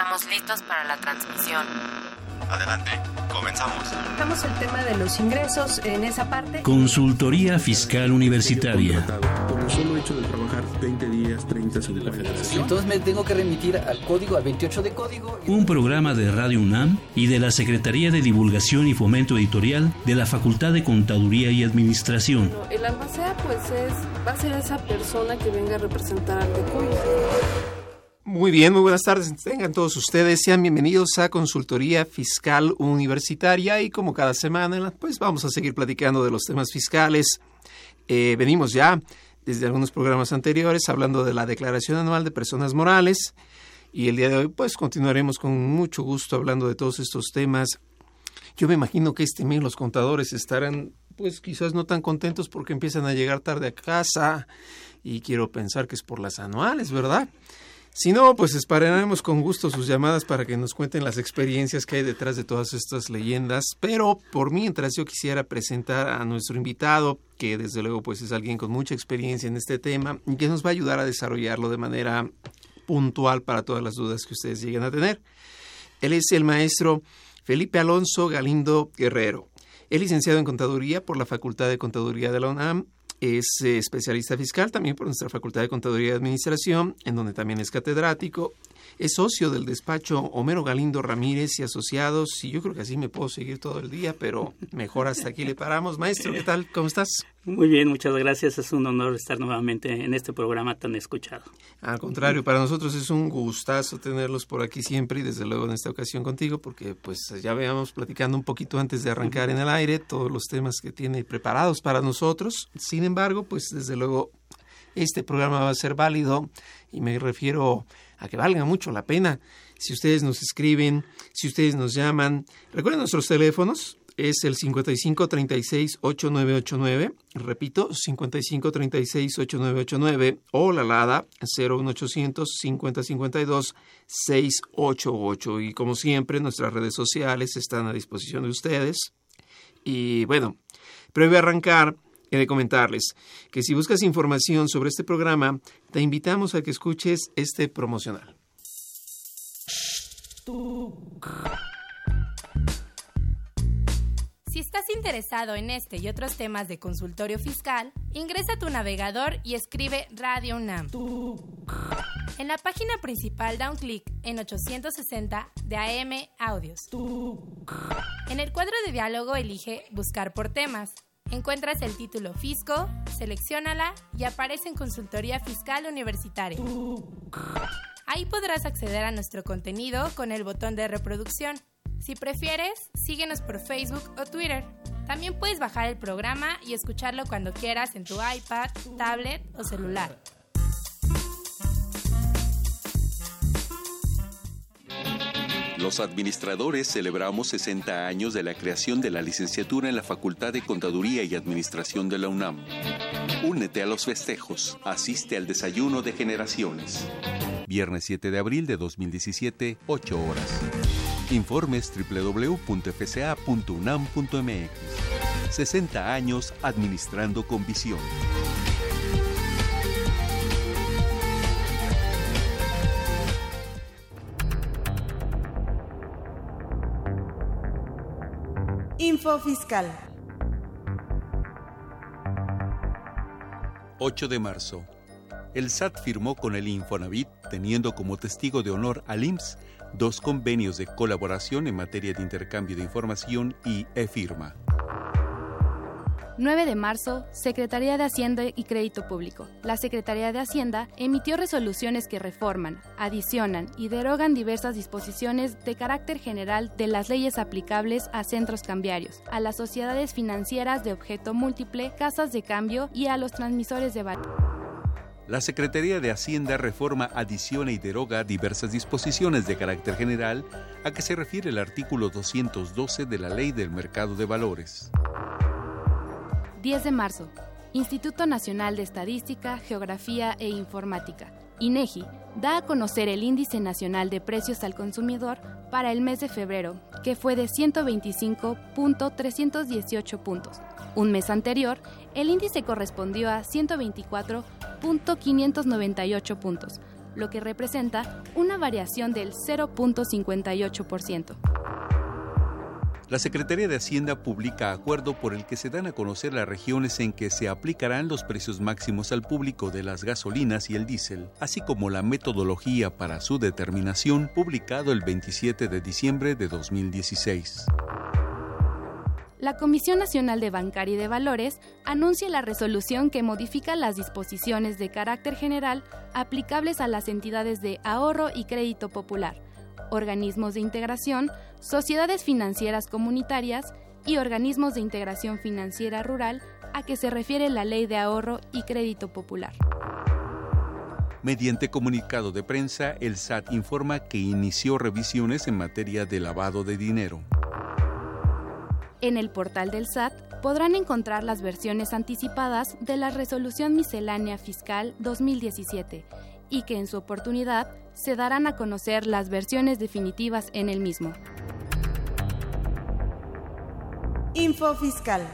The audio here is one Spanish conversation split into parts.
estamos listos para la transmisión. Adelante, comenzamos. Tocamos el tema de los ingresos en esa parte. Consultoría Fiscal Universitaria. Por el solo hecho de trabajar 20 días, 30, 50. Entonces me tengo que remitir al código, al 28 de código. Un programa de Radio UNAM y de la Secretaría de Divulgación y Fomento Editorial de la Facultad de Contaduría y Administración. El albacea pues es, va a ser esa persona que venga a representar al TECUY. Muy bien, muy buenas tardes. Tengan todos ustedes, sean bienvenidos a Consultoría Fiscal Universitaria y como cada semana, pues vamos a seguir platicando de los temas fiscales. Eh, venimos ya desde algunos programas anteriores hablando de la Declaración Anual de Personas Morales y el día de hoy pues continuaremos con mucho gusto hablando de todos estos temas. Yo me imagino que este mes los contadores estarán pues quizás no tan contentos porque empiezan a llegar tarde a casa y quiero pensar que es por las anuales, ¿verdad? Si no, pues esperaremos con gusto sus llamadas para que nos cuenten las experiencias que hay detrás de todas estas leyendas. Pero por mientras yo quisiera presentar a nuestro invitado, que desde luego pues es alguien con mucha experiencia en este tema y que nos va a ayudar a desarrollarlo de manera puntual para todas las dudas que ustedes lleguen a tener. Él es el maestro Felipe Alonso Galindo Guerrero. Es licenciado en Contaduría por la Facultad de Contaduría de la UNAM es eh, especialista fiscal también por nuestra Facultad de Contaduría y Administración, en donde también es catedrático. Es socio del despacho Homero Galindo Ramírez y Asociados, y yo creo que así me puedo seguir todo el día, pero mejor hasta aquí le paramos. Maestro, ¿qué tal? ¿Cómo estás? Muy bien, muchas gracias. Es un honor estar nuevamente en este programa tan escuchado. Al contrario, para nosotros es un gustazo tenerlos por aquí siempre y desde luego en esta ocasión contigo, porque pues ya veamos platicando un poquito antes de arrancar en el aire todos los temas que tiene preparados para nosotros. Sin embargo, pues desde luego este programa va a ser válido y me refiero a que valga mucho la pena. Si ustedes nos escriben, si ustedes nos llaman, recuerden nuestros teléfonos, es el 5536-8989, repito, 5536-8989 o la LADA 01800-5052-688. Y como siempre, nuestras redes sociales están a disposición de ustedes. Y bueno, previo a arrancar, he de comentarles que si buscas información sobre este programa, te invitamos a que escuches este promocional. Si estás interesado en este y otros temas de consultorio fiscal, ingresa a tu navegador y escribe Radio UNAM. En la página principal da un clic en 860 de AM Audios. En el cuadro de diálogo elige Buscar por temas. Encuentras el título Fisco, seleccionala y aparece en Consultoría Fiscal Universitaria. Ahí podrás acceder a nuestro contenido con el botón de reproducción. Si prefieres, síguenos por Facebook o Twitter. También puedes bajar el programa y escucharlo cuando quieras en tu iPad, tablet o celular. Los administradores celebramos 60 años de la creación de la licenciatura en la Facultad de Contaduría y Administración de la UNAM. Únete a los festejos, asiste al desayuno de generaciones. Viernes 7 de abril de 2017, 8 horas. Informes www.fca.unam.mx. 60 años administrando con visión. Info Fiscal. 8 de marzo. El SAT firmó con el Infonavit, teniendo como testigo de honor al IMSS, dos convenios de colaboración en materia de intercambio de información y e-firma. 9 de marzo, Secretaría de Hacienda y Crédito Público. La Secretaría de Hacienda emitió resoluciones que reforman, adicionan y derogan diversas disposiciones de carácter general de las leyes aplicables a centros cambiarios, a las sociedades financieras de objeto múltiple, casas de cambio y a los transmisores de valor. La Secretaría de Hacienda reforma, adiciona y deroga diversas disposiciones de carácter general a que se refiere el artículo 212 de la Ley del Mercado de Valores. 10 de marzo. Instituto Nacional de Estadística, Geografía e Informática, INEGI, da a conocer el Índice Nacional de Precios al Consumidor para el mes de febrero, que fue de 125.318 puntos. Un mes anterior, el índice correspondió a 124.598 puntos, lo que representa una variación del 0.58%. La Secretaría de Hacienda publica acuerdo por el que se dan a conocer las regiones en que se aplicarán los precios máximos al público de las gasolinas y el diésel, así como la metodología para su determinación, publicado el 27 de diciembre de 2016. La Comisión Nacional de Bancaria y de Valores anuncia la resolución que modifica las disposiciones de carácter general aplicables a las entidades de ahorro y crédito popular organismos de integración, sociedades financieras comunitarias y organismos de integración financiera rural a que se refiere la Ley de Ahorro y Crédito Popular. Mediante comunicado de prensa, el SAT informa que inició revisiones en materia de lavado de dinero. En el portal del SAT podrán encontrar las versiones anticipadas de la Resolución Miscelánea Fiscal 2017 y que en su oportunidad se darán a conocer las versiones definitivas en el mismo. Info Fiscal.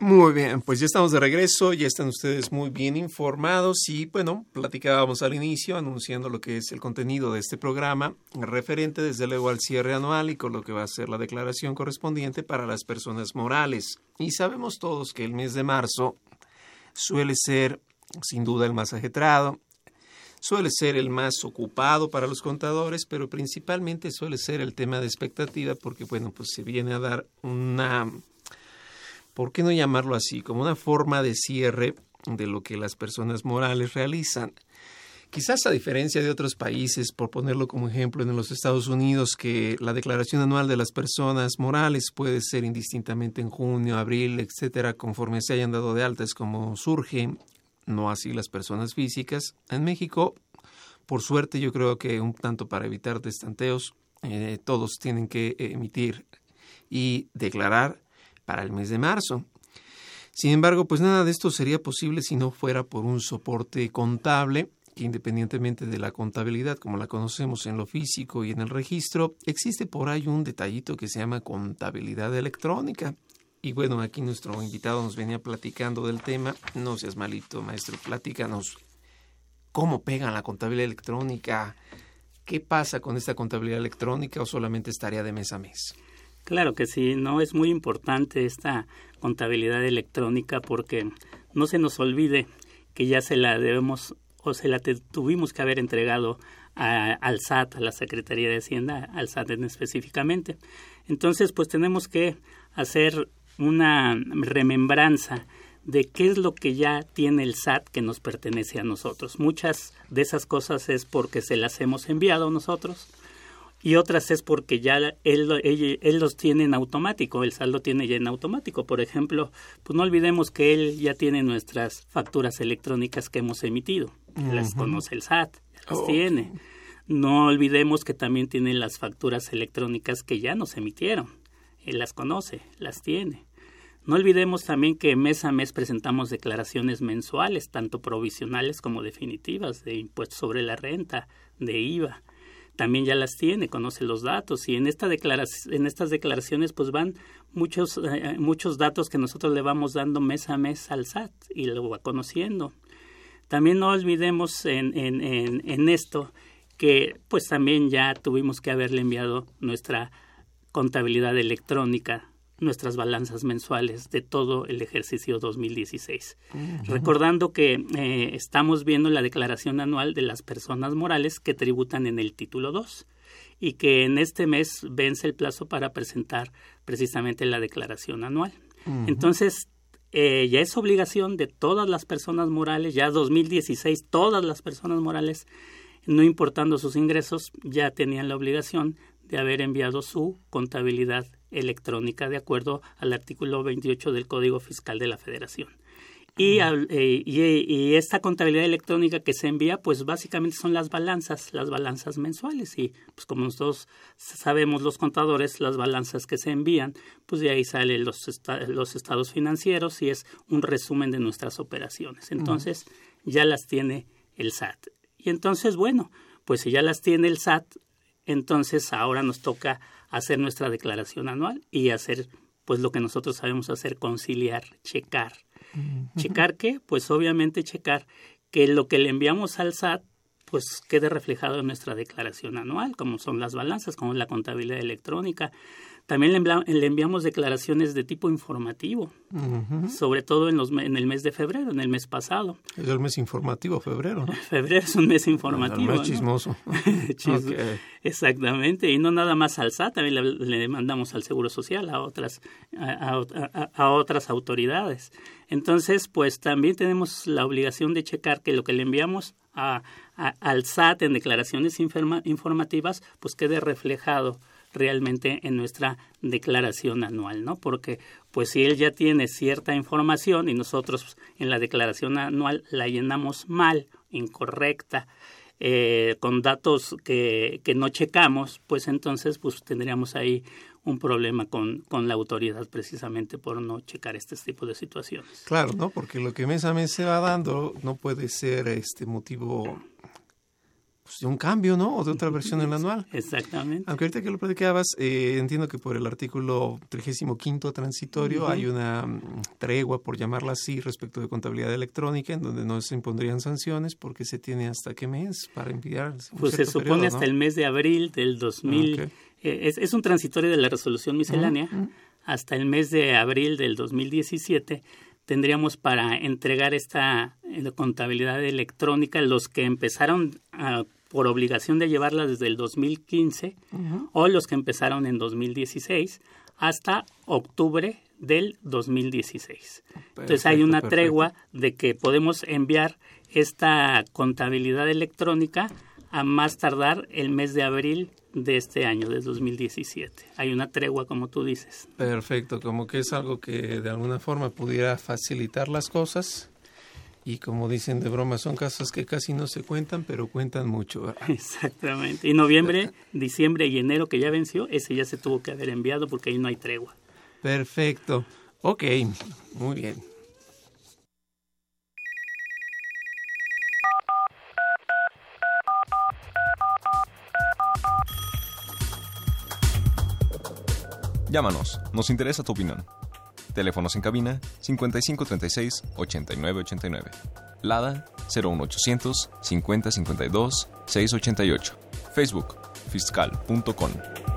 Muy bien, pues ya estamos de regreso, ya están ustedes muy bien informados y bueno, platicábamos al inicio anunciando lo que es el contenido de este programa, referente desde luego al cierre anual y con lo que va a ser la declaración correspondiente para las personas morales. Y sabemos todos que el mes de marzo suele ser sin duda el más ajetrado, suele ser el más ocupado para los contadores, pero principalmente suele ser el tema de expectativa porque, bueno, pues se viene a dar una, ¿por qué no llamarlo así? Como una forma de cierre de lo que las personas morales realizan. Quizás a diferencia de otros países, por ponerlo como ejemplo en los Estados Unidos, que la declaración anual de las personas morales puede ser indistintamente en junio, abril, etcétera, conforme se hayan dado de altas como surge, no así las personas físicas. En México, por suerte, yo creo que un tanto para evitar destanteos, eh, todos tienen que emitir y declarar para el mes de marzo. Sin embargo, pues nada de esto sería posible si no fuera por un soporte contable que independientemente de la contabilidad como la conocemos en lo físico y en el registro, existe por ahí un detallito que se llama contabilidad electrónica. Y bueno, aquí nuestro invitado nos venía platicando del tema. No seas malito, maestro, platícanos cómo pegan la contabilidad electrónica, qué pasa con esta contabilidad electrónica o solamente es tarea de mes a mes. Claro que sí, no es muy importante esta contabilidad electrónica porque no se nos olvide que ya se la debemos o se la tuvimos que haber entregado al SAT, a la Secretaría de Hacienda, al SAT en específicamente. Entonces, pues tenemos que hacer una remembranza de qué es lo que ya tiene el SAT que nos pertenece a nosotros. Muchas de esas cosas es porque se las hemos enviado nosotros y otras es porque ya él, él, los tiene en automático, el SAT lo tiene ya en automático. Por ejemplo, pues no olvidemos que él ya tiene nuestras facturas electrónicas que hemos emitido las conoce el SAT, las tiene. No olvidemos que también tiene las facturas electrónicas que ya nos emitieron. Las conoce, las tiene. No olvidemos también que mes a mes presentamos declaraciones mensuales, tanto provisionales como definitivas, de impuestos sobre la renta, de IVA. También ya las tiene, conoce los datos y en, esta en estas declaraciones pues van muchos, eh, muchos datos que nosotros le vamos dando mes a mes al SAT y lo va conociendo. También no olvidemos en, en, esto que pues también ya tuvimos que haberle enviado nuestra contabilidad electrónica, nuestras balanzas mensuales de todo el ejercicio 2016. Recordando que eh, estamos viendo la declaración anual de las personas morales que tributan en el título 2 y que en este mes vence el plazo para presentar precisamente la declaración anual. Entonces, eh, ya es obligación de todas las personas morales, ya 2016 todas las personas morales, no importando sus ingresos, ya tenían la obligación de haber enviado su contabilidad electrónica de acuerdo al artículo 28 del Código Fiscal de la Federación. Eh, y, y, esta contabilidad electrónica que se envía, pues básicamente son las balanzas, las balanzas mensuales. Y pues como nosotros sabemos los contadores, las balanzas que se envían, pues de ahí salen los, los estados financieros y es un resumen de nuestras operaciones. Entonces ya las tiene el SAT. Y entonces, bueno, pues si ya las tiene el SAT, entonces ahora nos toca hacer nuestra declaración anual y hacer pues lo que nosotros sabemos hacer, conciliar, checar ¿Checar qué? Pues obviamente checar que lo que le enviamos al SAT pues quede reflejado en nuestra declaración anual, como son las balanzas, como es la contabilidad electrónica. También le, enviamos declaraciones de tipo informativo, sobre todo en, los, en el mes de febrero, en el mes pasado. Es el mes informativo, febrero, ¿no? Febrero es un mes informativo. El mes chismoso. Exactamente, y no nada más al SAT, también le, mandamos al Seguro Social, a otras, a, otras autoridades. Entonces, pues también tenemos la obligación de checar que lo que le enviamos a, al SAT en declaraciones informativas, pues quede reflejado realmente en nuestra declaración anual, ¿no? Porque pues si él ya tiene cierta información y nosotros en la declaración anual la llenamos mal, incorrecta, eh, con datos que, que no checamos, pues entonces pues tendríamos ahí un problema con, con la autoridad precisamente por no checar este tipo de situaciones. Claro, ¿no? Porque lo que mes a mes se va dando no puede ser este motivo pues, de un cambio, ¿no? O de otra versión en el anual. Exactamente. Aunque ahorita que lo platicabas, eh, entiendo que por el artículo 35 transitorio hay una mm, tregua, por llamarla así, respecto de contabilidad electrónica, en donde no se impondrían sanciones porque se tiene hasta qué mes para enviar. Pues se supone hasta el mes de abril del 2000. Eh, es, es, un transitorio de la resolución miscelánea. Hasta el mes de abril del 2017 tendríamos para entregar esta eh, contabilidad electrónica los que empezaron ah, por obligación de llevarla desde el 2015 o los que empezaron en 2016 hasta octubre del 2016. Entonces hay una tregua de que podemos enviar esta contabilidad electrónica a más tardar el mes de abril de este año, de 2017. Hay una tregua, como tú dices. Perfecto, como que es algo que de alguna forma pudiera facilitar las cosas. Y como dicen de broma, son casos que casi no se cuentan, pero cuentan mucho. Exactamente. Y noviembre, diciembre y enero que ya venció, ese ya se tuvo que haber enviado porque ahí no hay tregua. Perfecto. Ok, muy bien. Llámanos, nos interesa tu opinión. Teléfonos en cabina 5536 8989. Lada 01800 5052 688. Facebook fiscal.com.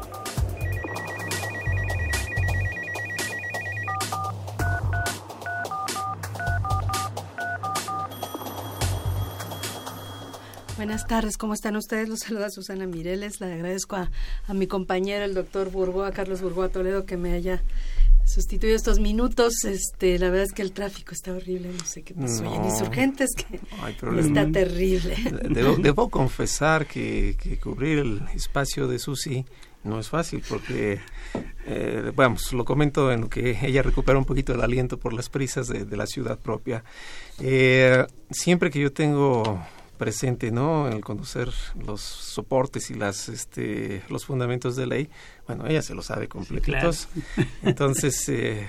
Buenas tardes, ¿cómo están ustedes? Los saluda Susana Mireles. Le agradezco a, mi compañero, el doctor Burgoa, Carlos Burgoa Toledo, que me haya sustituido estos minutos. Este, la verdad es que el tráfico está horrible, no sé qué pasó. No, en Insurgentes, que está terrible. Debo, confesar que, cubrir el espacio de Susi no es fácil porque, eh, vamos, lo comento en lo que ella recupera un poquito el aliento por las prisas de, la ciudad propia. Eh, siempre que yo tengo presente, ¿no? El conocer los soportes y las, este, los fundamentos de ley. Bueno, ella se lo sabe completitos. Entonces, eh,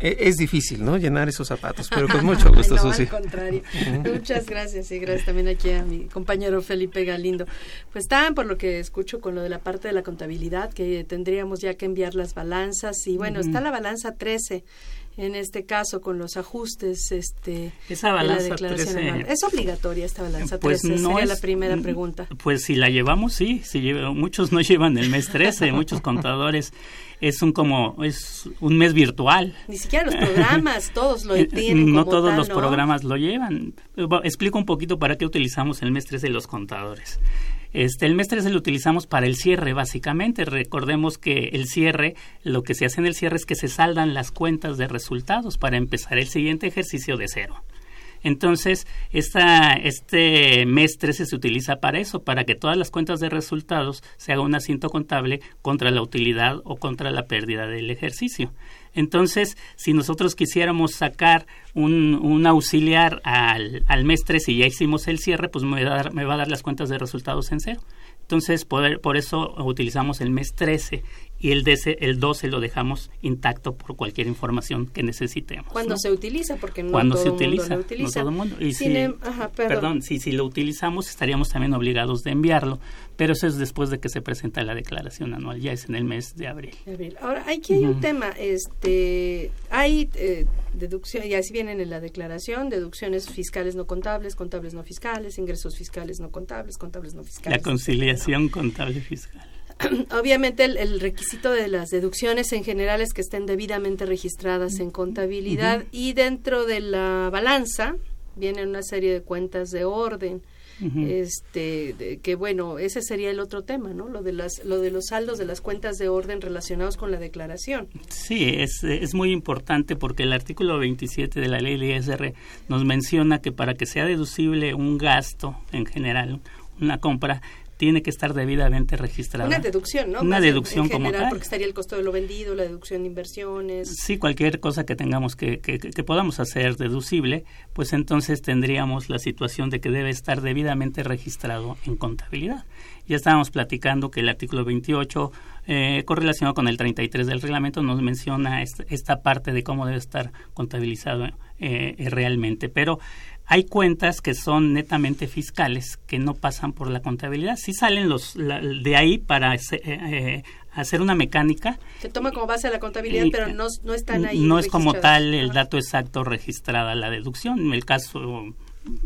e, es difícil, ¿no? Llenar esos zapatos, pero con mucho gusto, no, Al contrario. Muchas gracias y gracias también aquí a mi compañero Felipe Galindo. Pues están, por lo que escucho, con lo de la parte de la contabilidad, que tendríamos ya que enviar las balanzas y bueno, está la balanza 13 en este caso con los ajustes este esa balanza 13, es obligatoria esta balanza pues 13 no sería la primera pregunta. pues si la llevamos sí si muchos no llevan el mes 13 muchos contadores. Es un como es un mes virtual. Ni siquiera los programas todos lo tienen no todos los programas lo llevan. Explico un poquito para qué utilizamos el mes 13 los contadores este, el mes 13 lo utilizamos para el cierre, básicamente. Recordemos que el cierre, lo que se hace en el cierre es que se saldan las cuentas de resultados para empezar el siguiente ejercicio de cero. Entonces, esta, este mes 13 se utiliza para eso, para que todas las cuentas de resultados se haga un asiento contable contra la utilidad o contra la pérdida del ejercicio. Entonces, si nosotros quisiéramos sacar un, un auxiliar al, al, mes 13 y ya hicimos el cierre, pues me va, a dar, me va a dar las cuentas de resultados en cero. Entonces, por, por eso utilizamos el mes 13 y el, el 12 lo dejamos intacto por cualquier información que necesitemos. Cuando se utiliza, porque no Cuando todo se utiliza, mundo lo utiliza. No todo mundo. Y si, em, perdón. si, si lo utilizamos estaríamos también obligados de enviarlo, pero eso es después de que se presenta la declaración anual, ya es en el mes de abril. Ahora, aquí hay un tema, este hay eh, deducción, y así vienen en la declaración, deducciones fiscales no contables, contables no fiscales, ingresos fiscales no contables, contables no fiscales. La conciliación contable fiscal. Obviamente el, requisito de las deducciones en general es que estén debidamente registradas en contabilidad y dentro de la balanza vienen una serie de cuentas de orden este que bueno ese sería el otro tema no lo de las lo de los saldos de las cuentas de orden relacionados con la declaración. Sí es, es muy importante porque el artículo 27 de la ley de ISR nos menciona que para que sea deducible un gasto en general una compra tiene que estar debidamente registrada. Una deducción, ¿no? Una deducción como tal. Porque estaría el costo de lo vendido, la deducción de inversiones. Sí, cualquier cosa que tengamos que, que, podamos hacer deducible, pues entonces tendríamos la situación de que debe estar debidamente registrado en contabilidad. Ya estábamos platicando que el artículo 28, eh, correlacionado con el 33 del reglamento, nos menciona esta, parte de cómo debe estar contabilizado eh, realmente. Pero hay cuentas que son netamente fiscales que no pasan por la contabilidad. Sí salen los de ahí para eh, eh, hacer una mecánica. Se toma como base la contabilidad, pero no, no están ahí. No es como tal el dato exacto registrada la deducción. El caso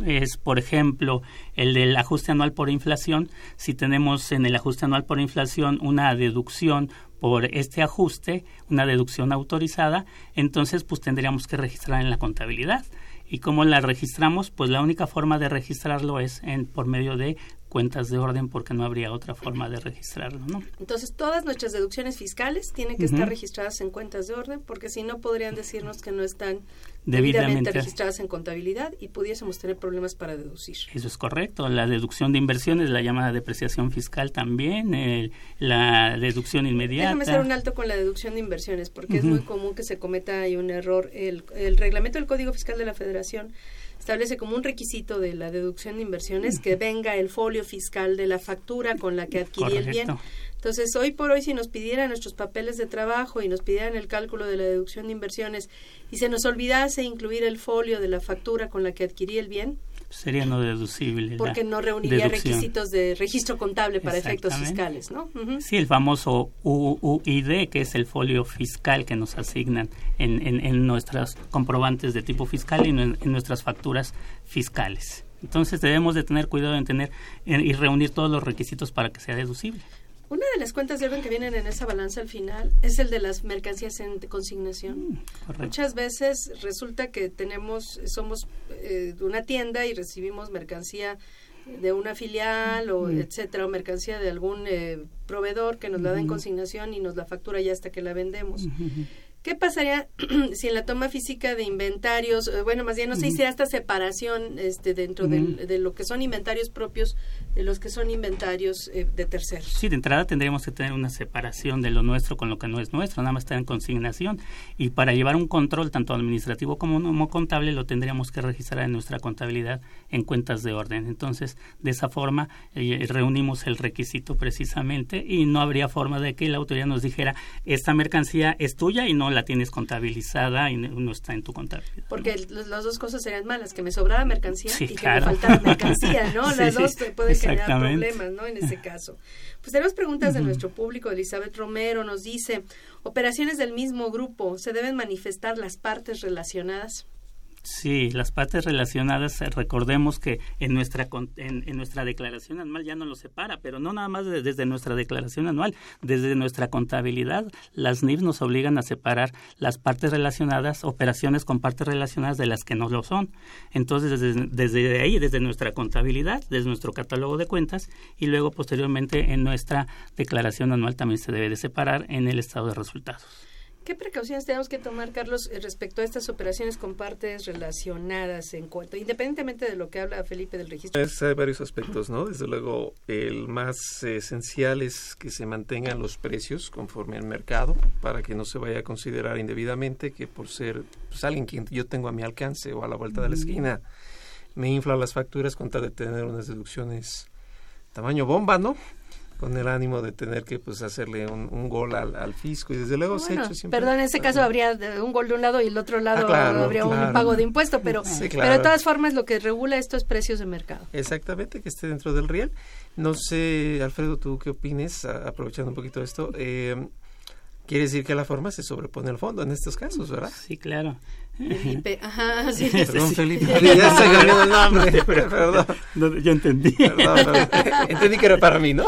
es, por ejemplo, el del ajuste anual por inflación. Si tenemos en el ajuste anual por inflación una deducción por este ajuste, una deducción autorizada, entonces pues tendríamos que registrar en la contabilidad. ¿Y cómo la registramos? Pues la única forma de registrarlo es en, por medio de cuentas de orden porque no habría otra forma de registrarlo, ¿no? Entonces, todas nuestras deducciones fiscales tienen que estar registradas en cuentas de orden porque si no podrían decirnos que no están debidamente, registradas en contabilidad y pudiésemos tener problemas para deducir. Eso es correcto. La deducción de inversiones, la llamada depreciación fiscal también, la deducción inmediata. Déjame hacer un alto con la deducción de inversiones porque es muy común que se cometa ahí un error. El, el reglamento del Código Fiscal de la Federación establece como un requisito de la deducción de inversiones que venga el folio fiscal de la factura con la que adquirí el bien. Entonces, hoy por hoy, si nos pidieran nuestros papeles de trabajo y nos pidieran el cálculo de la deducción de inversiones y se nos olvidase incluir el folio de la factura con la que adquirí el bien, sería no deducible. Porque no reuniría requisitos de registro contable para efectos fiscales, ¿no? Sí, el famoso UID, que es el folio fiscal que nos asignan en, en, nuestros comprobantes de tipo fiscal y en, nuestras facturas fiscales. Entonces debemos de tener cuidado en tener y reunir todos los requisitos para que sea deducible. Una de las cuentas de orden que vienen en esa balanza al final es el de las mercancías en consignación. Mm, Muchas veces resulta que tenemos, somos eh, una tienda y recibimos mercancía de una filial o mm. etcétera, o mercancía de algún eh, proveedor que nos la da en consignación y nos la factura ya hasta que la vendemos. ¿Qué pasaría si en la toma física de inventarios, eh, bueno, más bien no se hiciera esta separación este, dentro de lo que son inventarios propios de los que son inventarios eh, de terceros? Sí, de entrada tendríamos que tener una separación de lo nuestro con lo que no es nuestro, nada más está en consignación. Y para llevar un control tanto administrativo como, contable lo tendríamos que registrar en nuestra contabilidad en cuentas de orden. Entonces, de esa forma eh, reunimos el requisito precisamente y no habría forma de que la autoridad nos dijera esta mercancía es tuya y no la tienes contabilizada y no está en tu contabilidad. Porque las dos cosas serían malas, que me sobrara mercancía y que me faltara mercancía, ¿no? las dos pueden generar problemas, ¿no? En ese caso. Pues tenemos preguntas de nuestro público. Elizabeth Romero nos dice, operaciones del mismo grupo, ¿se deben manifestar las partes relacionadas? Sí, las partes relacionadas, eh, recordemos que en nuestra, en, nuestra declaración anual ya no lo separa, pero no nada más desde nuestra declaración anual, desde nuestra contabilidad, las NIFs nos obligan a separar las partes relacionadas, operaciones con partes relacionadas de las que no lo son. Entonces, desde, desde ahí, desde nuestra contabilidad, desde nuestro catálogo de cuentas y luego posteriormente en nuestra declaración anual también se debe de separar en el estado de resultados. ¿Qué precauciones tenemos que tomar, Carlos, eh, respecto a estas operaciones con partes relacionadas en cuanto, independientemente de lo que habla Felipe del registro? hay varios aspectos, ¿no? Desde luego, el más esencial es que se mantengan los precios conforme al mercado, para que no se vaya a considerar indebidamente que por ser pues, alguien que yo tengo a mi alcance o a la vuelta de la esquina, me infla las facturas con tal de tener unas deducciones tamaño bomba, ¿no? Con el ánimo de tener que pues hacerle un, gol al, fisco y desde luego se ha hecho siempre. Perdón, en ese caso habría un gol de un lado y el otro lado ah, habría un pago de impuesto, pero, pero de todas formas lo que regula esto es precios de mercado. Exactamente, que esté dentro del riel. No sé, Alfredo, tú qué opines, aprovechando un poquito esto. Eh, Quiere decir que la forma se sobrepone al fondo en estos casos, ¿verdad? Sí, claro. Felipe, ajá, sí. Perdón, Felipe. Ya se cambió el nombre, pero perdón. No, yo entendí. Perdón, perdón. Entendí que era para mí, ¿no?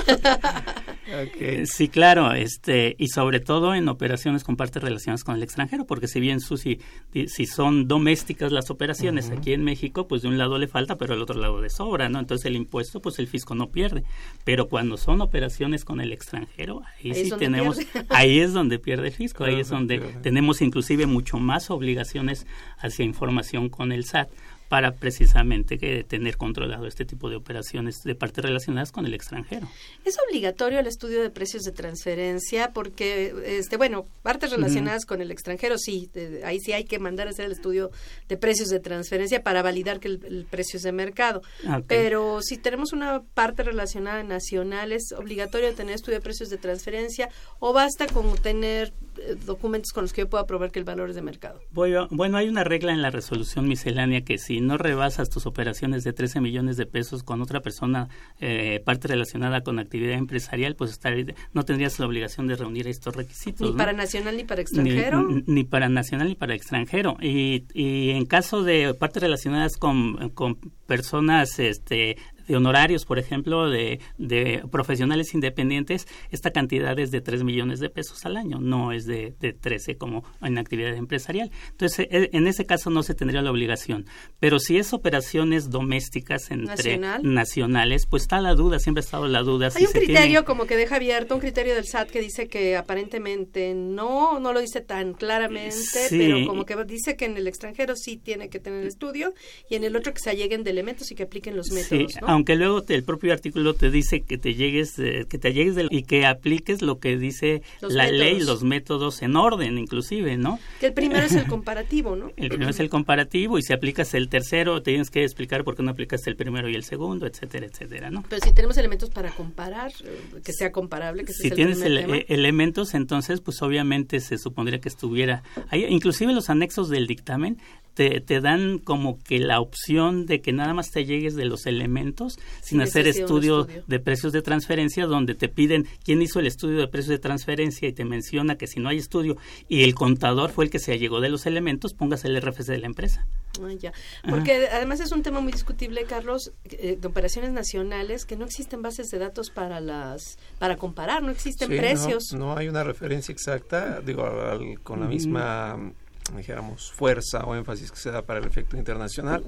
Okay. Sí, claro, este, y sobre todo en operaciones con partes relacionadas con el extranjero, porque si bien Susi, si son domésticas las operaciones uh -huh. aquí en México, pues de un lado le falta, pero al otro lado le sobra, ¿no? Entonces el impuesto, pues el fisco no pierde. Pero cuando son operaciones con el extranjero, ahí, ahí sí tenemos, ahí es donde pierde el fisco, ahí es donde tenemos inclusive mucho más obligaciones hacia información con el SAT para precisamente que tener controlado este tipo de operaciones de partes relacionadas con el extranjero. Es obligatorio el estudio de precios de transferencia porque, este, bueno, partes relacionadas con el extranjero sí, de, ahí sí hay que mandar a hacer el estudio de precios de transferencia para validar que el, el precio es de mercado. Okay. Pero si tenemos una parte relacionada nacional, es obligatorio tener estudio de precios de transferencia o basta con tener eh, documentos con los que yo pueda probar que el valor es de mercado. Bueno, bueno, hay una regla en la resolución miscelánea que si no rebasas tus operaciones de 13 millones de pesos con otra persona, eh, parte relacionada con actividad empresarial, pues estar, no tendrías la obligación de reunir estos requisitos. Ni ¿no? para nacional ni para extranjero. Ni, ni, para nacional ni para extranjero. Y, y en caso de partes relacionadas con, con personas este, de honorarios, por ejemplo, de, de, profesionales independientes, esta cantidad es de 3 millones de pesos al año, no es de, de 13 como en actividad empresarial. Entonces, en ese caso no se tendría la obligación. Pero si es operaciones domésticas entre Nacional. nacionales, pues está la duda, siempre ha estado la duda. Hay si un criterio tiene... como que deja abierto, un criterio del SAT que dice que aparentemente no, no lo dice tan claramente, Sí. pero como que dice que en el extranjero sí tiene que tener estudio y en el otro que se alleguen de elementos y que apliquen los métodos. Sí, ¿no? Aunque luego te- el propio artículo te dice que te llegues, eh, que te llegues de- y que apliques lo que dice Los la ley, métodos. los métodos en orden, inclusive, ¿no? Que el primero es el comparativo, ¿no? El primero es el comparativo y si aplicas el tercero tienes que explicar por qué no aplicaste el primero y el segundo, etcétera, etcétera, ¿no? Pero si tenemos elementos para comparar, eh, que sea comparable, que ese si es el tienes ele- tema. eh, elementos, entonces, pues obviamente se supondría que estuviera ahí. Inclusive los anexos del dictamen te, te dan como que la opción de que nada más te llegues de los elementos sin, hacer estudio, estudio. de precios de transferencia, donde te piden quién hizo el estudio de precios de transferencia y te menciona que si no hay estudio y el contador fue el que se llegó de los elementos, pongas el RFC de la empresa. Ah, ya. Porque además es un tema muy discutible, Carlos, eh, de operaciones nacionales, que no existen bases de datos para las para comparar, no existen Sí, precios. No, hay una referencia exacta, digo, al- con la misma, dijéramos, fuerza o énfasis que se da para el efecto internacional.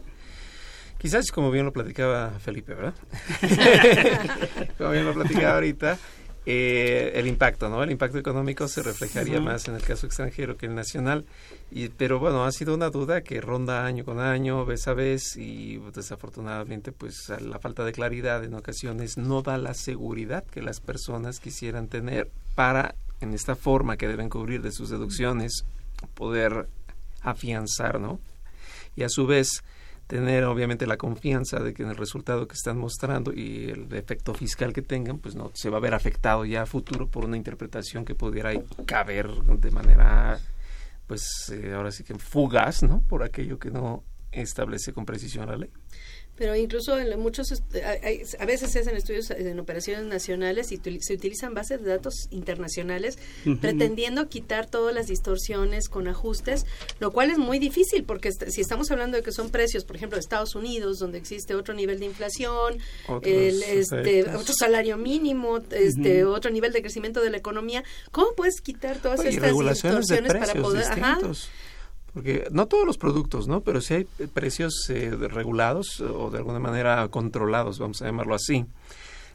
Quizás, como bien lo platicaba Felipe, ¿verdad? como bien lo platicaba ahorita, eh, el impacto, ¿no? El impacto económico se reflejaría más en el caso extranjero que el nacional. Y, pero bueno, ha sido una duda que ronda año con año, vez a vez, y desafortunadamente, pues a la falta de claridad en ocasiones no da la seguridad que las personas quisieran tener para, en esta forma que deben cubrir de sus deducciones, poder afianzar, ¿no? Y a su vez tener obviamente la confianza de que en el resultado que están mostrando y el efecto fiscal que tengan, pues no se va a ver afectado ya a futuro por una interpretación que pudiera caber de manera, pues eh, ahora sí que fugaz, ¿no? Por aquello que no establece con precisión la ley. Pero incluso en muchos, a veces se hacen estudios en operaciones nacionales y se utilizan bases de datos internacionales pretendiendo quitar todas las distorsiones con ajustes, lo cual es muy difícil porque si estamos hablando de que son precios, por ejemplo, de Estados Unidos, donde existe otro nivel de inflación, Otros el, este, otro salario mínimo, este, otro nivel de crecimiento de la economía, ¿cómo puedes quitar todas Oye, estas distorsiones para poder... Ajá. Porque no todos los productos, ¿no? Pero sí hay precios eh, regulados o de alguna manera controlados, vamos a llamarlo así.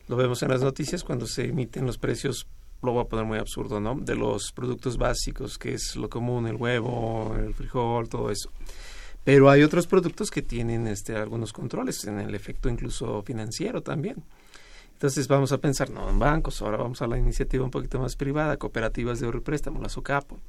Lo vemos en las noticias cuando se emiten los precios, lo voy a poner muy absurdo, ¿no? De los productos básicos, que es lo común, el huevo, el frijol, todo eso. Pero hay otros productos que tienen este, algunos controles, en el efecto incluso financiero también. Entonces vamos a pensar, no en bancos, ahora vamos a la iniciativa un poquito más privada, cooperativas de ahorro y préstamo, la SOCAPO.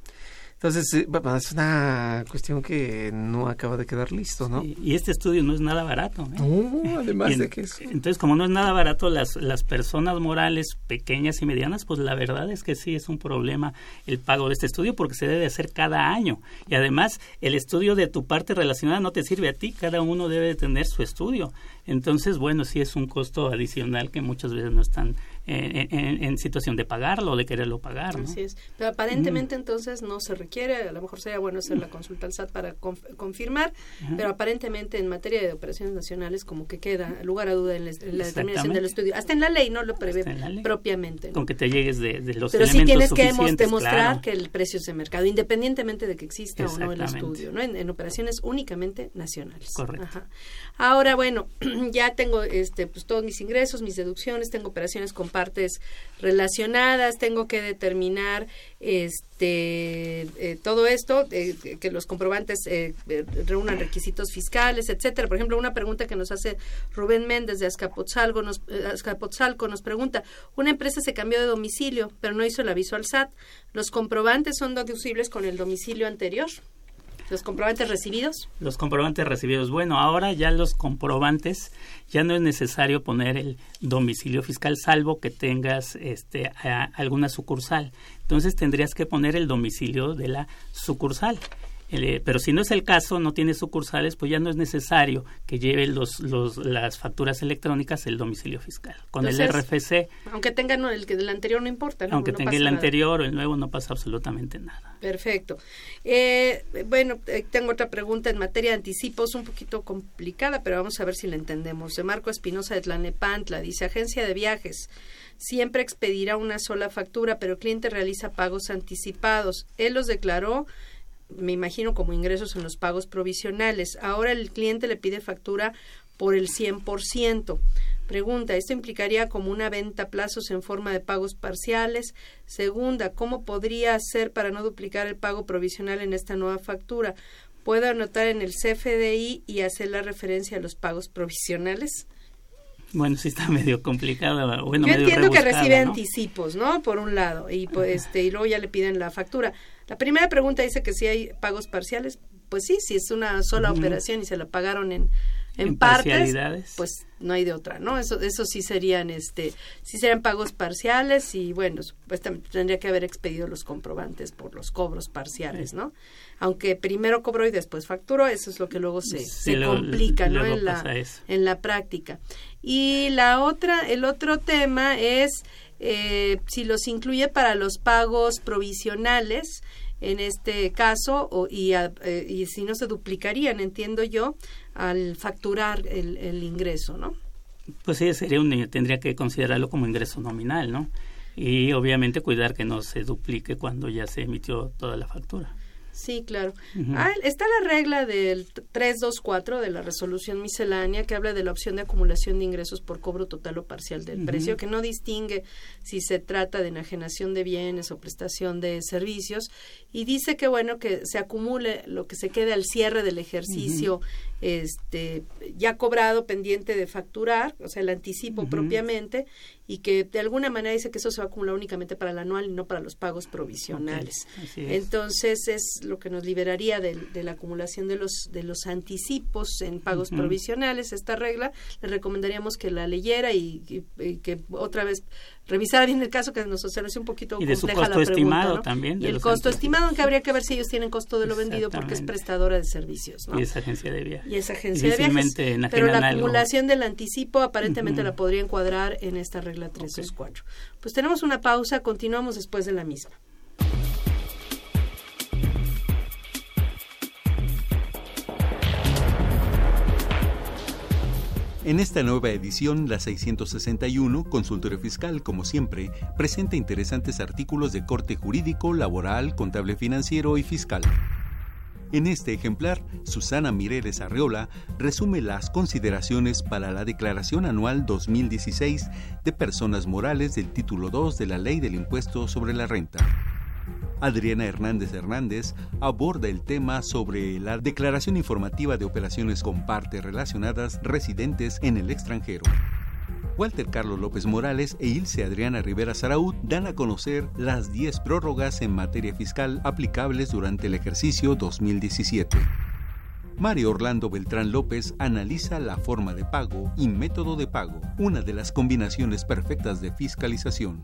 Entonces, eh, es una cuestión que no acaba de quedar listo, ¿no? Y este estudio no es nada barato. ¿eh? No, además en- de que es... Entonces, como no es nada barato, las, las personas morales pequeñas y medianas, pues la verdad es que sí es un problema el pago de este estudio porque se debe hacer cada año. Y además, el estudio de tu parte relacionada no te sirve a ti, cada uno debe tener su estudio. Entonces, bueno, sí es un costo adicional que muchas veces no están en, situación de pagarlo o de quererlo pagar. ¿no? Así es. Pero aparentemente entonces no se requiere, a lo mejor sería bueno hacer la consulta al SAT para confirmar, pero aparentemente en materia de operaciones nacionales como que queda lugar a duda en, la determinación del estudio. Hasta en la ley no lo prevé propiamente. Con que te llegues de, los Pero sí tienes que demostrar que el precio es de mercado, independientemente de que exista o no el estudio, ¿no? En, operaciones únicamente nacionales. Correcto. Ahora, bueno, ya tengo este pues todos mis ingresos, mis deducciones, tengo operaciones con partes relacionadas, tengo que determinar este eh, todo esto, eh, que los comprobantes eh, reúnan requisitos fiscales, etcétera. Por ejemplo, una pregunta que nos hace Rubén Méndez de Azcapotzalco nos, Azcapotzalco nos pregunta, una empresa se cambió de domicilio, pero no hizo el aviso al SAT. ¿Los comprobantes son deducibles con el domicilio anterior? ¿Los comprobantes recibidos? Los comprobantes recibidos. Bueno, ahora ya los comprobantes ya no es necesario poner el domicilio fiscal salvo que tengas este, alguna sucursal. Entonces tendrías que poner el domicilio de la sucursal. Eh, pero si no es el caso, no tiene sucursales, pues ya no es necesario que lleve los, los, las facturas electrónicas el domicilio fiscal. Con el RFC. Aunque tenga el que del anterior no importa. Aunque tenga el anterior o el nuevo, no pasa absolutamente nada. Perfecto. Eh, bueno, eh, tengo otra pregunta en materia de anticipos, un poquito complicada, pero vamos a ver si la entendemos. De Marco Espinosa de Tlanepantla, dice Agencia de Viajes siempre expedirá una sola factura, pero el cliente realiza pagos anticipados. Él los declaró me imagino como ingresos en los pagos provisionales. Ahora el cliente le pide factura por el 100%. Pregunta, ¿esto implicaría como una venta a plazos en forma de pagos parciales? Segunda, ¿cómo podría hacer para no duplicar el pago provisional en esta nueva factura? ¿Puedo anotar en el CFDI y hacer la referencia a los pagos provisionales? Bueno, sí está medio complicado. Bueno, Yo entiendo que recibe anticipos, ¿no? Por un lado, y, pues, este, y luego ya le piden la factura. La primera pregunta dice que si hay pagos parciales. Pues sí, si es una sola operación y se la pagaron en, en, partes, pues no hay de otra, ¿no? Eso, eso sí serían, este, sí serían pagos parciales y bueno, pues tendría que haber expedido los comprobantes por los cobros parciales, ¿no? Aunque primero cobro y después facturo, eso es lo que luego se, se complica, ¿no? En la, en la práctica. Y la otra, el otro tema es eh, si los incluye para los pagos provisionales, en este caso, o, y, eh, y si no se duplicarían, entiendo yo, al facturar el, el ingreso, ¿no? Pues sí, sería un, tendría que considerarlo como ingreso nominal, ¿no? Y obviamente cuidar que no se duplique cuando ya se emitió toda la factura. Sí, claro. ah, está la regla del 324 de la resolución miscelánea que habla de la opción de acumulación de ingresos por cobro total o parcial del precio, que no distingue si se trata de enajenación de bienes o prestación de servicios y dice que bueno que se acumule lo que se quede al cierre del ejercicio este ya cobrado pendiente de facturar, o sea, el anticipo propiamente y que de alguna manera dice que eso se va a acumular únicamente para el anual y no para los pagos provisionales. Entonces es lo que nos liberaría de, la acumulación de los de los anticipos en pagos provisionales. Esta regla le recomendaríamos que la leyera y, que otra vez revisara bien el caso que nos observe un poquito y de su costo estimado también y el costo estimado aunque habría que ver si ellos tienen costo de lo vendido porque es prestadora de servicios y esa agencia de viajes. Y esa agencia de viajes. pero la acumulación del anticipo aparentemente la podría encuadrar en esta regla la 324. Pues tenemos una pausa, continuamos después de la misma. En esta nueva edición, la 661, Consultorio Fiscal, como siempre, presenta interesantes artículos de corte jurídico, laboral, contable financiero y fiscal. En este ejemplar, Susana Mireles Arreola resume las consideraciones para la Declaración Anual 2016 de Personas Morales del Título 2 de la Ley del Impuesto sobre la Renta. Adriana Hernández Hernández aborda el tema sobre la Declaración Informativa de Operaciones con Partes Relacionadas Residentes en el extranjero. Walter Carlos López Morales e Ilse Adriana Rivera Saraud dan a conocer las 10 prórrogas en materia fiscal aplicables durante el ejercicio 2017. Mario Orlando Beltrán López analiza la forma de pago y método de pago, una de las combinaciones perfectas de fiscalización.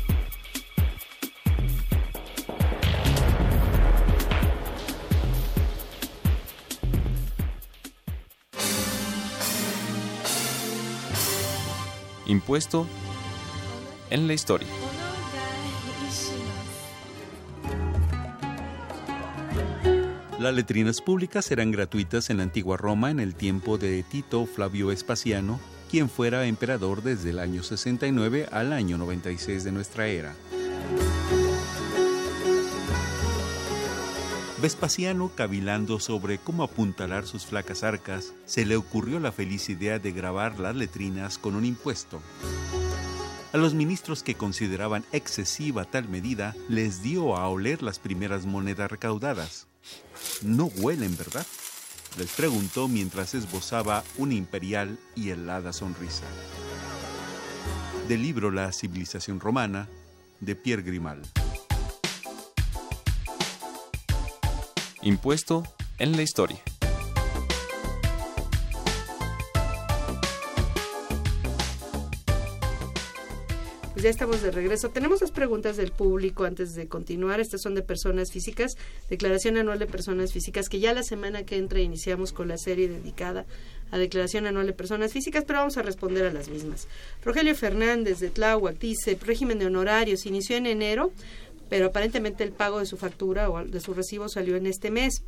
Impuesto en la historia. Las letrinas públicas eran gratuitas en la antigua Roma en el tiempo de Tito Flavio Vespasiano, quien fuera emperador desde el año 69 al año 96 de nuestra era. Vespasiano, cavilando sobre cómo apuntalar sus flacas arcas, se le ocurrió la feliz idea de grabar las letrinas con un impuesto. A los ministros que consideraban excesiva tal medida, les dio a oler las primeras monedas recaudadas. No huelen, ¿verdad? Les preguntó mientras esbozaba una imperial y helada sonrisa. Del libro La civilización romana, de Pierre Grimal. Impuesto en la historia. Pues ya estamos de regreso. Tenemos dos preguntas del público antes de continuar. Estas son de personas físicas, declaración anual de personas físicas, que ya la semana que entra iniciamos con la serie dedicada a declaración anual de personas físicas, pero vamos a responder a las mismas. Rogelio Fernández de Tláhuac dice, régimen de honorarios inició en enero, pero aparentemente el pago de su factura o de su recibo salió en este mes.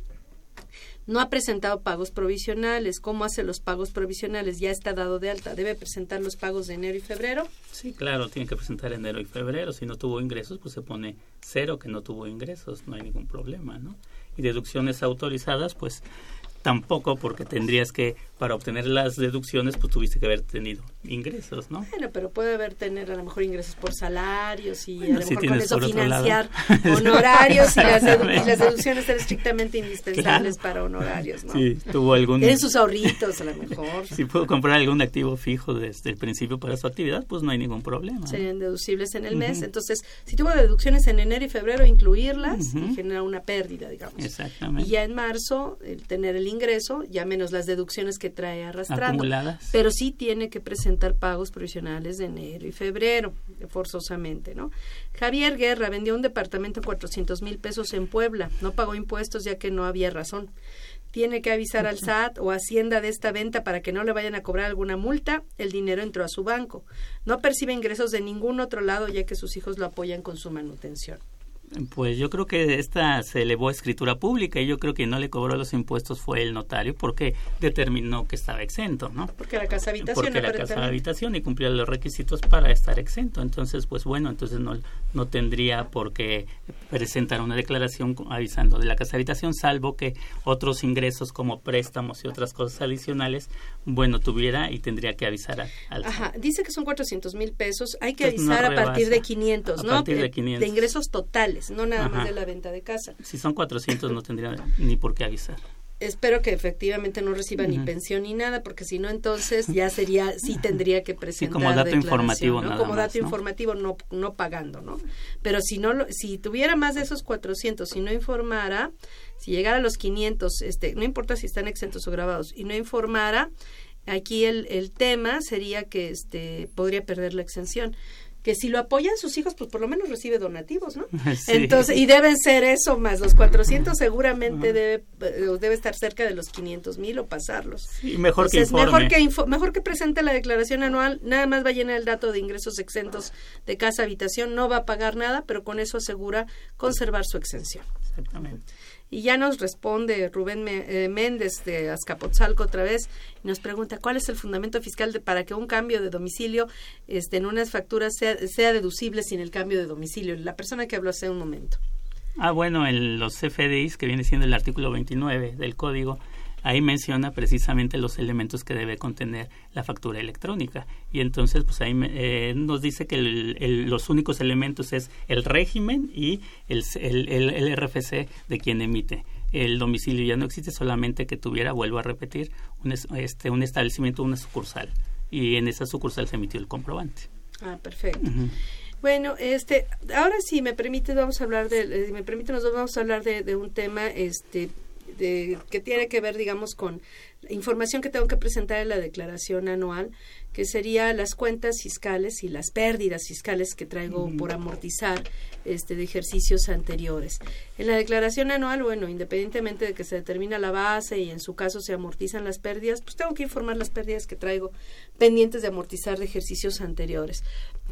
No ha presentado pagos provisionales. ¿Cómo hace los pagos provisionales? Ya está dado de alta. ¿Debe presentar los pagos de enero y febrero? Sí, claro, tiene que presentar enero y febrero. Si no tuvo ingresos, pues se pone cero que no tuvo ingresos. No hay ningún problema, ¿no? Y deducciones autorizadas, pues tampoco porque tendrías que, para obtener las deducciones, pues tuviste que haber tenido ingresos, ¿no? Bueno, pero puede haber tener a lo mejor ingresos por salarios y a lo mejor con eso financiar honorarios y las, deducciones ser estrictamente indispensables para honorarios, ¿no? Sí, tuvo algún... Tienen sus ahorritos a lo mejor. si pudo comprar algún activo fijo desde el principio para su actividad, pues no hay ningún problema. Serían deducibles en el mes. Entonces, si tuvo deducciones en enero y febrero, incluirlas y genera una pérdida, digamos. Exactamente. Y ya en marzo, el tener el ingreso, ya menos las deducciones que trae arrastrando. Acumuladas. Pero sí tiene que presentar pagos provisionales de enero y febrero, forzosamente, ¿no? Javier Guerra vendió un departamento en 400 mil pesos en Puebla. No pagó impuestos ya que no había razón. Tiene que avisar al SAT o Hacienda de esta venta para que no le vayan a cobrar alguna multa. El dinero entró a su banco. No percibe ingresos de ningún otro lado ya que sus hijos lo apoyan con su manutención. Pues yo creo que esta se elevó a escritura pública y yo creo que no le cobró los impuestos fue el notario porque determinó que estaba exento, ¿no? Porque la casa habitación. Porque la casa habitación y cumplía los requisitos para estar exento. Entonces, pues bueno, entonces no, no tendría por qué presentar una declaración avisando de la casa habitación, salvo que otros ingresos como préstamos y otras cosas adicionales, bueno, tuviera y tendría que avisar al. Ajá, dice que son 400 mil pesos. Hay que avisar a partir de 500, ¿no? A partir de 500. De ingresos totales no nada más de la venta de casa. Si son 400 no tendría ni por qué avisar. Espero que efectivamente no reciba ni pensión ni nada, porque si no, entonces ya sería, sí tendría que presentar. como dato informativo, ¿no? Como dato informativo, no, no pagando, ¿no? Pero si no, si tuviera más de esos 400, si no informara, si llegara a los 500, este, no importa si están exentos o grabados, y no informara, aquí el, el tema sería que este, podría perder la exención que si lo apoyan sus hijos, pues por lo menos recibe donativos, ¿no? Entonces, y deben ser eso más, los 400 seguramente debe, eh, debe estar cerca de los 500 mil o pasarlos. Y mejor que informe. Mejor que, mejor que presente la declaración anual, nada más va a llenar el dato de ingresos exentos de casa habitación, no va a pagar nada, pero con eso asegura conservar su exención. Exactamente. Y ya nos responde Rubén eh, Méndez de Azcapotzalco otra vez y nos pregunta cuál es el fundamento fiscal de, para que un cambio de domicilio este, en unas facturas sea, sea deducible sin el cambio de domicilio. La persona que habló hace un momento. Ah, bueno, en los CFDIs, que viene siendo el artículo 29 del código, ahí menciona precisamente los elementos que debe contener la factura electrónica. Y entonces, pues ahí eh, nos dice que los únicos elementos es el régimen y el, el, RFC de quien emite el domicilio ya no existe, solamente que tuviera, vuelvo a repetir, un, este, un establecimiento, una sucursal. Y en esa sucursal se emitió el comprobante. Ah, perfecto. Bueno, este, ahora sí, me permite, vamos a hablar de, me permite, nos vamos a hablar de, de un tema, este, de, que tiene que ver, digamos, con información que tengo que presentar en la declaración anual que sería las cuentas fiscales y las pérdidas fiscales que traigo por amortizar este de ejercicios anteriores. En la declaración anual, bueno, independientemente de que se determina la base y en su caso se amortizan las pérdidas, pues tengo que informar las pérdidas que traigo pendientes de amortizar de ejercicios anteriores.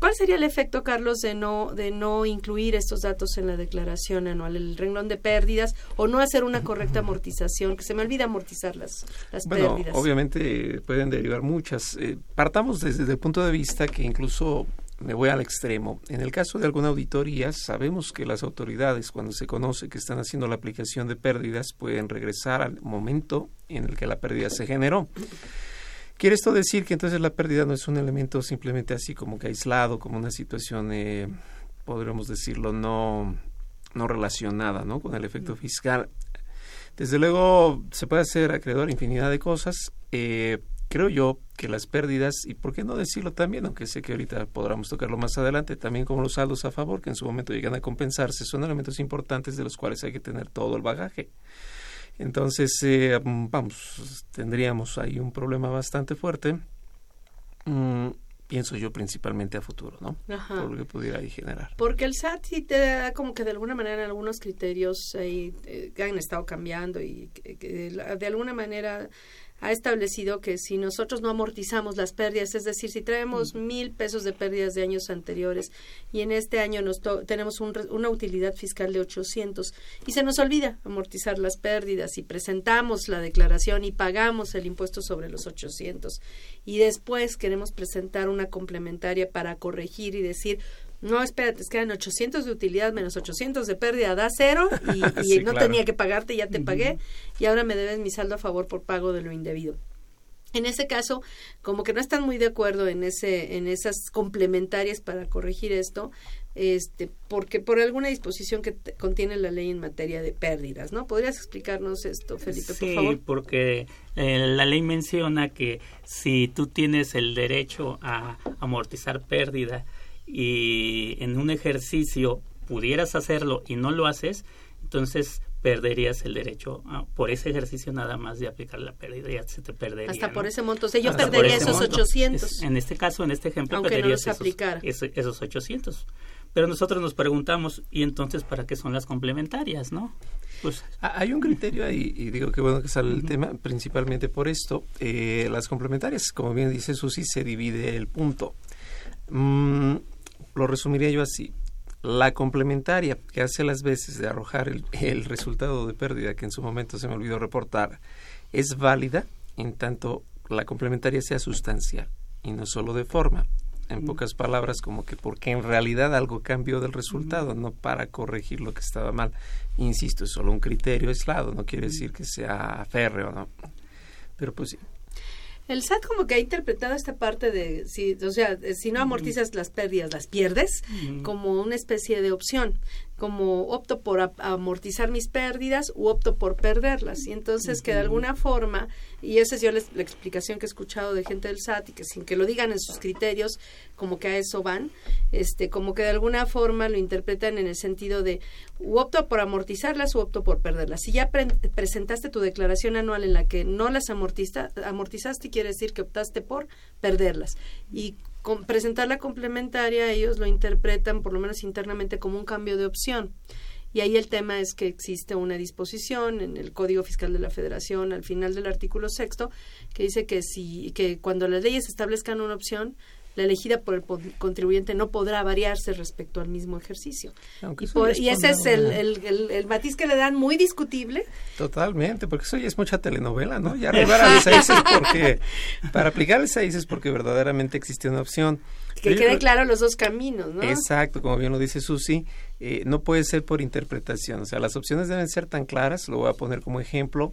¿Cuál sería el efecto, Carlos, de no de no incluir estos datos en la declaración anual, el renglón de pérdidas o no hacer una correcta amortización, que se me olvida amortizar las, las bueno, pérdidas? Obviamente pueden derivar muchas. Eh, partamos desde el punto de vista que incluso me voy al extremo. En el caso de alguna auditoría, sabemos que las autoridades, cuando se conoce que están haciendo la aplicación de pérdidas, pueden regresar al momento en el que la pérdida se generó. ¿Quiere esto decir que entonces la pérdida no es un elemento simplemente así como que aislado, como una situación, eh, podríamos decirlo, no, no relacionada ¿no? con el efecto fiscal? Desde luego se puede hacer acreedor a infinidad de cosas. Eh, creo yo que las pérdidas, y por qué no decirlo también, aunque sé que ahorita podremos tocarlo más adelante, también como los saldos a favor, que en su momento llegan a compensarse, son elementos importantes de los cuales hay que tener todo el bagaje. Entonces, eh, vamos, tendríamos ahí un problema bastante fuerte. Mm, pienso yo principalmente a futuro, ¿no? Ajá. Por lo que pudiera ahí generar. Porque el SAT sí te da como que de alguna manera algunos criterios ahí eh, que han estado cambiando y que, que de alguna manera ha establecido que si nosotros no amortizamos las pérdidas, es decir, si traemos mil pesos de pérdidas de años anteriores y en este año nos tenemos un, una utilidad fiscal de 800 y se nos olvida amortizar las pérdidas y presentamos la declaración y pagamos el impuesto sobre los 800 y después queremos presentar una complementaria para corregir y decir no, espérate, quedan 800 de utilidad menos 800 de pérdida, da cero y, y Sí, no claro. tenía que pagarte, ya te pagué y ahora me debes mi saldo a favor por pago de lo indebido. En ese caso, como que no están muy de acuerdo en ese en esas complementarias para corregir esto, este, porque por alguna disposición que te- contiene la ley en materia de pérdidas, ¿no? ¿Podrías explicarnos esto, Felipe, Sí, por favor? porque eh, la ley menciona que si tú tienes el derecho a amortizar pérdida y en un ejercicio pudieras hacerlo y no lo haces, entonces perderías el derecho a- por ese ejercicio nada más de aplicar la pérdida, se te perdería. Hasta ¿no? por ese monto, o sea, yo Hasta perdería esos monto. 800. Es- en este caso, en este ejemplo, Aunque no perderías esos, ese- esos 800. Pero nosotros nos preguntamos, ¿y entonces para qué son las complementarias, no? Pues Ah, Hay un criterio ahí, y digo que bueno que sale el tema, principalmente por esto. Eh, las complementarias, como bien dice Susi, se divide el punto. Mm, lo resumiría yo así. La complementaria que hace las veces de arrojar el, el resultado de pérdida que en su momento se me olvidó reportar es válida en tanto la complementaria sea sustancial y no solo de forma. En pocas palabras, como que porque en realidad algo cambió del resultado, no para corregir lo que estaba mal. Insisto, es solo un criterio aislado, no quiere decir que sea férreo, ¿no? Pero pues sí. El SAT como que ha interpretado esta parte de, si, o sea, si no amortizas las pérdidas, las pierdes, como una especie de opción, como opto por a- amortizar mis pérdidas u opto por perderlas. Y entonces que de alguna forma, y esa es yo les- la explicación que he escuchado de gente del SAT y que sin que lo digan en sus criterios, como que a eso van, este, como que de alguna forma lo interpretan en el sentido de u opto por amortizarlas u opto por perderlas. Si ya pre- presentaste tu declaración anual en la que no las amortista, amortizaste, quiere decir que optaste por perderlas. Y con presentar la complementaria, ellos lo interpretan, por lo menos internamente, como un cambio de opción. Y ahí el tema es que existe una disposición en el Código Fiscal de la Federación, al final del artículo sexto, que dice que si que cuando las leyes establezcan una opción, la elegida por el contribuyente no podrá variarse respecto al mismo ejercicio. Aunque Y, por- y ese es el, el, el- el matiz que le dan muy discutible. Totalmente, porque eso ya es mucha telenovela, ¿no? Ya arribar al 6 es porque, para aplicar el 6 es porque verdaderamente existe una opción. Que Yo quede creo- claro los dos caminos, ¿no? Exacto, como bien lo dice Susi, eh, no puede ser por interpretación, o sea, las opciones deben ser tan claras, lo voy a poner como ejemplo,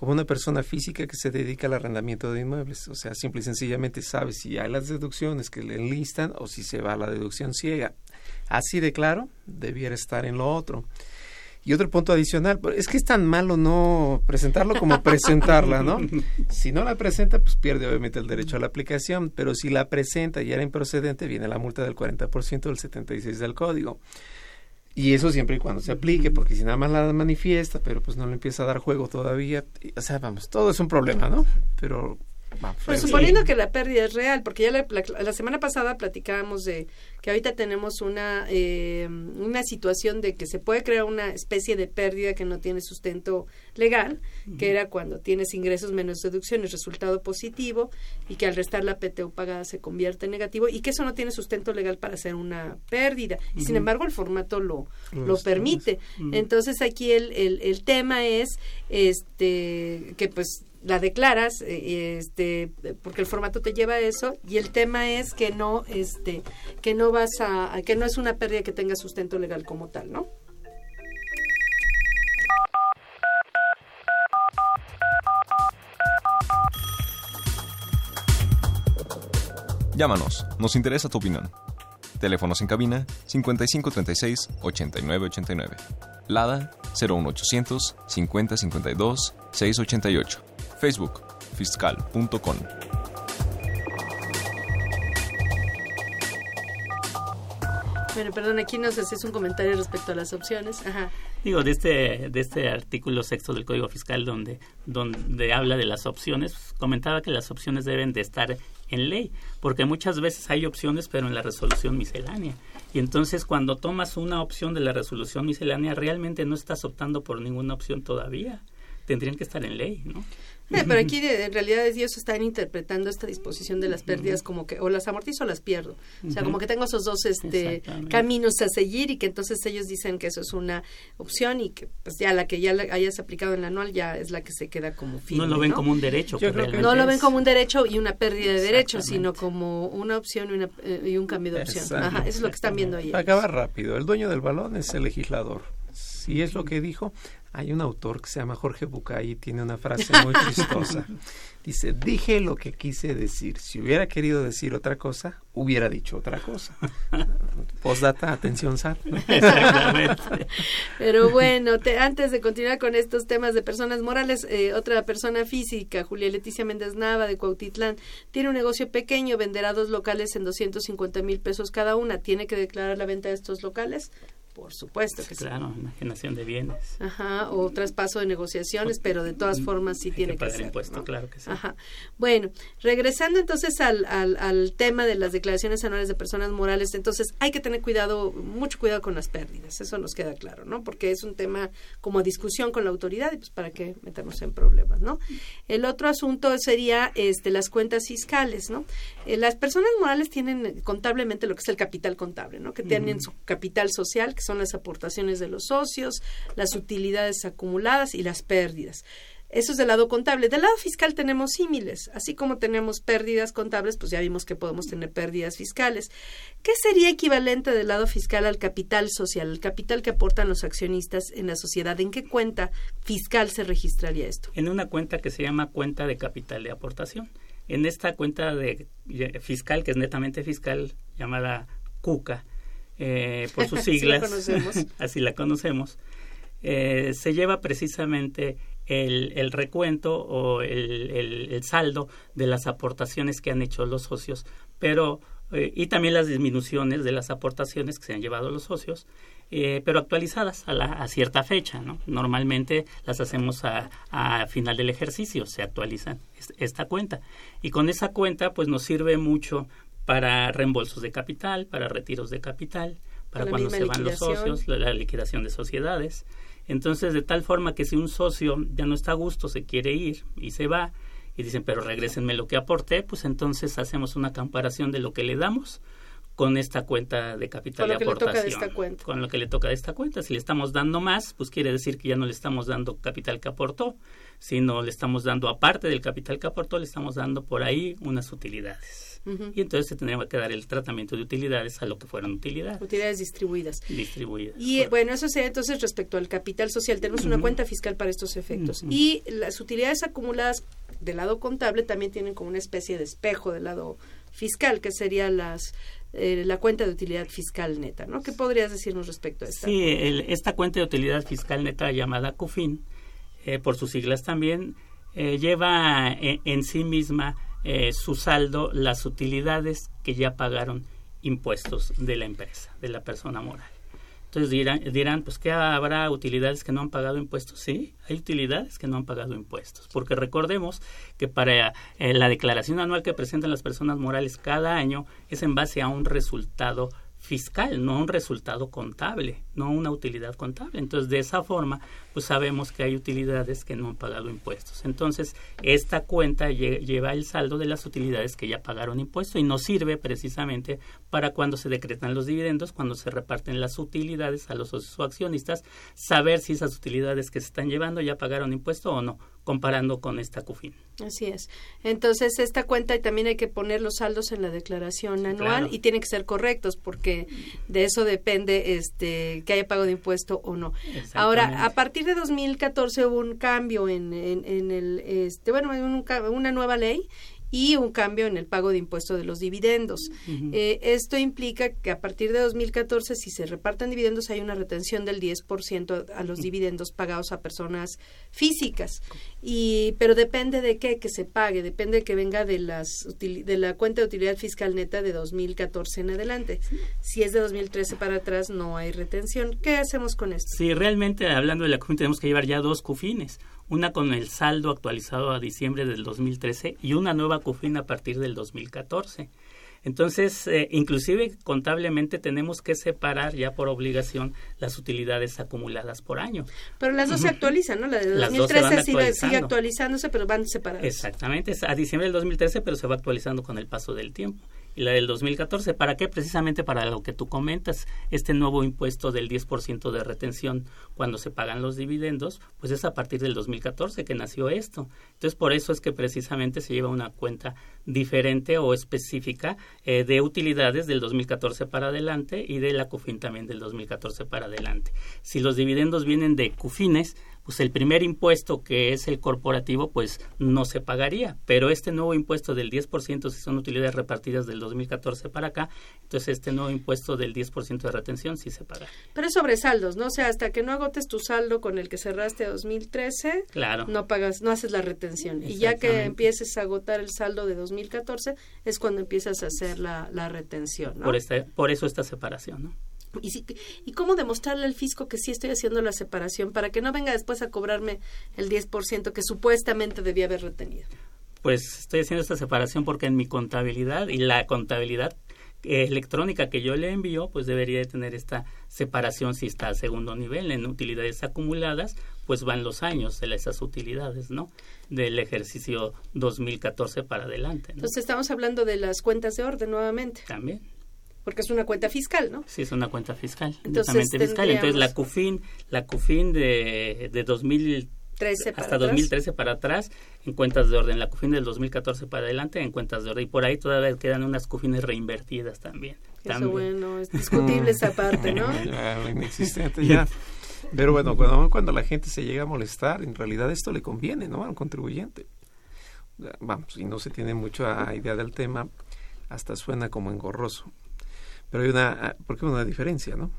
como una persona física que se dedica al arrendamiento de inmuebles, o sea, simple y sencillamente sabe si hay las deducciones que le enlistan o si se va a la deducción ciega. Así de claro, debiera estar en lo otro. Y otro punto adicional, es que es tan malo no presentarlo como presentarla, ¿no? Si no la presenta, pues pierde obviamente el derecho a la aplicación, pero si la presenta y era improcedente, viene la multa del 40% del 76 del código. Y eso siempre y cuando se aplique, porque si nada más la manifiesta, pero pues no le empieza a dar juego todavía, o sea, vamos, todo es un problema, ¿no? Pero pues suponiendo que la pérdida es real, porque ya la, semana pasada platicábamos de que ahorita tenemos una, eh, una situación de que se puede crear una especie de pérdida que no tiene sustento legal, que era cuando tienes ingresos menos deducciones, resultado positivo, y que al restar la PTU pagada se convierte en negativo, y que eso no tiene sustento legal para hacer una pérdida. Y sin embargo el formato lo, lo, permite. Entonces aquí el, el, el tema es este que pues la declaras eh, este porque el formato te lleva a eso y el tema es que no este que no vas que no es una pérdida que tenga sustento legal como tal no Llámanos, nos interesa tu opinión. Teléfonos en cabina 5536 8989. Lada 01800 5052 688. Facebook, fiscal.com. Bueno, perdón, aquí nos haces un comentario respecto a las opciones. Ajá. Digo, de este, de este artículo sexto del Código Fiscal donde, donde habla de las opciones, comentaba que las opciones deben de estar en ley, porque muchas veces hay opciones, pero en la resolución miscelánea. Y entonces cuando tomas una opción de la resolución miscelánea, realmente no estás optando por ninguna opción todavía. Tendrían que estar en ley, ¿no? Eh, pero aquí en realidad ellos están interpretando esta disposición de las pérdidas como que o las amortizo o las pierdo. O sea, como que tengo esos dos este caminos a seguir y que entonces ellos dicen que eso es una opción y que pues ya la que ya hayas aplicado en la anual ya es la que se queda como firme. No lo ven como un derecho. no lo ven como un derecho y una pérdida de derechos, sino como una opción y, una, eh, y un cambio de opción. Ajá, eso es lo que están viendo ahí. Acaba rápido. El dueño del balón es el legislador. Si es lo que dijo, hay un autor que se llama Jorge Bucay y tiene una frase muy chistosa. Dice, dije lo que quise decir. Si hubiera querido decir otra cosa, hubiera dicho otra cosa. Postdata, atención, SAT. Pero bueno, antes de continuar con estos temas de personas morales, eh, otra persona física, Julia Leticia Méndez Nava de Cuautitlán, tiene un negocio pequeño, venderá dos locales en 250 mil pesos cada una. ¿Tiene que declarar la venta de estos locales? Por supuesto que claro, sí. enajenación de bienes. Ajá, o traspaso de negociaciones, pero de todas formas sí tiene que, ser. impuesto, claro que sí. Ajá. Bueno, regresando entonces al, al, al, tema de las declaraciones anuales de personas morales, entonces hay que tener cuidado, mucho cuidado con las pérdidas, eso nos queda claro, ¿no? Porque es un tema como discusión con la autoridad y pues para qué meternos en problemas, ¿no? El otro asunto sería este las cuentas fiscales, ¿no? Eh, las personas morales tienen contablemente lo que es el capital contable, ¿no? Que tienen su capital social, que son las aportaciones de los socios, las utilidades acumuladas y las pérdidas. Eso es del lado contable. Del lado fiscal tenemos símiles. Así como tenemos pérdidas contables, pues ya vimos que podemos tener pérdidas fiscales. ¿Qué sería equivalente del lado fiscal al capital social, el capital que aportan los accionistas en la sociedad? ¿En qué cuenta fiscal se registraría esto? En una cuenta que se llama cuenta de capital de aportación. En esta cuenta de fiscal, que es netamente fiscal, llamada CUCA, eh, por sus siglas, así la conocemos, eh, se lleva precisamente el, el recuento o el, el, saldo de las aportaciones que han hecho los socios, pero eh, y también las disminuciones de las aportaciones que se han llevado los socios, pero actualizadas a, la, a cierta fecha. ¿no? Normalmente las hacemos a, a, final del ejercicio, se actualizan esta cuenta. Y con esa cuenta pues nos sirve mucho para reembolsos de capital, para retiros de capital, para cuando se van los socios, la, liquidación de sociedades. Entonces, de tal forma que si un socio ya no está a gusto, se quiere ir y se va, y dicen, pero regrésenme lo que aporté, pues entonces hacemos una comparación de lo que le damos con esta cuenta de capital de aportación. Con lo que le toca de esta cuenta. Si le estamos dando más, pues quiere decir que ya no le estamos dando capital que aportó, sino le estamos dando aparte del capital que aportó, le estamos dando por ahí unas utilidades y entonces se tendría que dar el tratamiento de utilidades a lo que fueron utilidades. Utilidades distribuidas. Distribuidas. Y bueno, eso sería entonces respecto al capital social. Tenemos una cuenta fiscal para estos efectos. Y las utilidades acumuladas del lado contable también tienen como una especie de espejo del lado fiscal, que serían las eh, la cuenta de utilidad fiscal neta, ¿no? ¿Qué podrías decirnos respecto a esta? Sí, esta cuenta de utilidad fiscal neta llamada CUFIN, eh, por sus siglas también, eh, lleva en, sí misma su saldo las utilidades que ya pagaron impuestos de la empresa, de la persona moral. Entonces dirán, dirán, pues que habrá utilidades que no han pagado impuestos. Sí, hay utilidades que no han pagado impuestos, porque recordemos que para eh, la declaración anual que presentan las personas morales cada año es en base a un resultado fiscal, no un resultado contable, no una utilidad contable. Entonces, de esa forma, pues sabemos que hay utilidades que no han pagado impuestos. Entonces, esta cuenta lleva el saldo de las utilidades que ya pagaron impuestos y nos sirve precisamente para cuando se decretan los dividendos, cuando se reparten las utilidades a los socios o accionistas, saber si esas utilidades que se están llevando ya pagaron impuesto o no, comparando con esta CUFIN. Así es. Entonces, esta cuenta también hay que poner los saldos en la declaración anual y tienen que ser correctos porque de eso depende este que haya pago de impuesto o no. Ahora, a partir de 2014 hubo un cambio en, en, el este bueno, una nueva ley y un cambio en el pago de impuesto de los dividendos. Eh, esto implica que a partir de 2014, si se reparten dividendos, hay una retención del 10% a los dividendos pagados a personas físicas. Y, pero depende de qué que se pague, depende de que venga de, las, de la cuenta de utilidad fiscal neta de 2014 en adelante. Si es de 2013 para atrás, no hay retención. ¿Qué hacemos con esto? Sí, realmente hablando de la CUFIN, tenemos que llevar ya dos CUFINes una con el saldo actualizado a diciembre del 2013 y una nueva CUFIN a partir del 2014. Entonces, eh, inclusive contablemente tenemos que separar ya por obligación las utilidades acumuladas por año. Pero las dos se actualizan, ¿no? La de 2013 sigue, sigue, actualizándose, pero van separadas. Exactamente, a diciembre del 2013, pero se va actualizando con el paso del tiempo la del 2014. ¿Para qué? Precisamente para lo que tú comentas, este nuevo impuesto del 10% de retención cuando se pagan los dividendos, pues es a partir del 2014 que nació esto. Entonces, por eso es que precisamente se lleva una cuenta diferente o específica eh, de utilidades del 2014 para adelante y de la CUFIN también del 2014 para adelante. Si los dividendos vienen de CUFINES, pues el primer impuesto que es el corporativo pues no se pagaría, pero este nuevo impuesto del 10% si son utilidades repartidas del 2014 para acá, entonces este nuevo impuesto del 10% de retención sí se paga. Pero es sobre saldos, ¿no? O sea, hasta que no agotes tu saldo con el que cerraste 2013, claro. no pagas, no haces la retención. Y ya que empieces a agotar el saldo de 2014 es cuando empiezas a hacer la, la retención, ¿no? Por, esta, por eso esta separación, ¿no? Y, ¿Y cómo demostrarle al fisco que sí estoy haciendo la separación para que no venga después a cobrarme el 10% que supuestamente debía haber retenido? Pues estoy haciendo esta separación porque en mi contabilidad y la contabilidad electrónica que yo le envío, pues debería de tener esta separación si está a segundo nivel. En utilidades acumuladas, pues van los años de esas utilidades, ¿no? Del ejercicio 2014 para adelante. Entonces estamos hablando de las cuentas de orden nuevamente. También porque es una cuenta fiscal, ¿no? Sí, es una cuenta fiscal, Entonces, fiscal. Entonces la CUFIN, la CUFIN de, de 2013 hasta 2013 para atrás en cuentas de orden, la CUFIN del 2014 para adelante en cuentas de orden y por ahí todavía quedan unas CUFINes reinvertidas también. Eso bueno, es discutible esa parte, ¿no? inexistente ya. Pero bueno, cuando, cuando la gente se llega a molestar, en realidad esto le conviene, ¿no? Al contribuyente. Vamos, y no se tiene mucha idea del tema, hasta suena como engorroso. Pero hay una, ah, porque una diferencia, ¿no?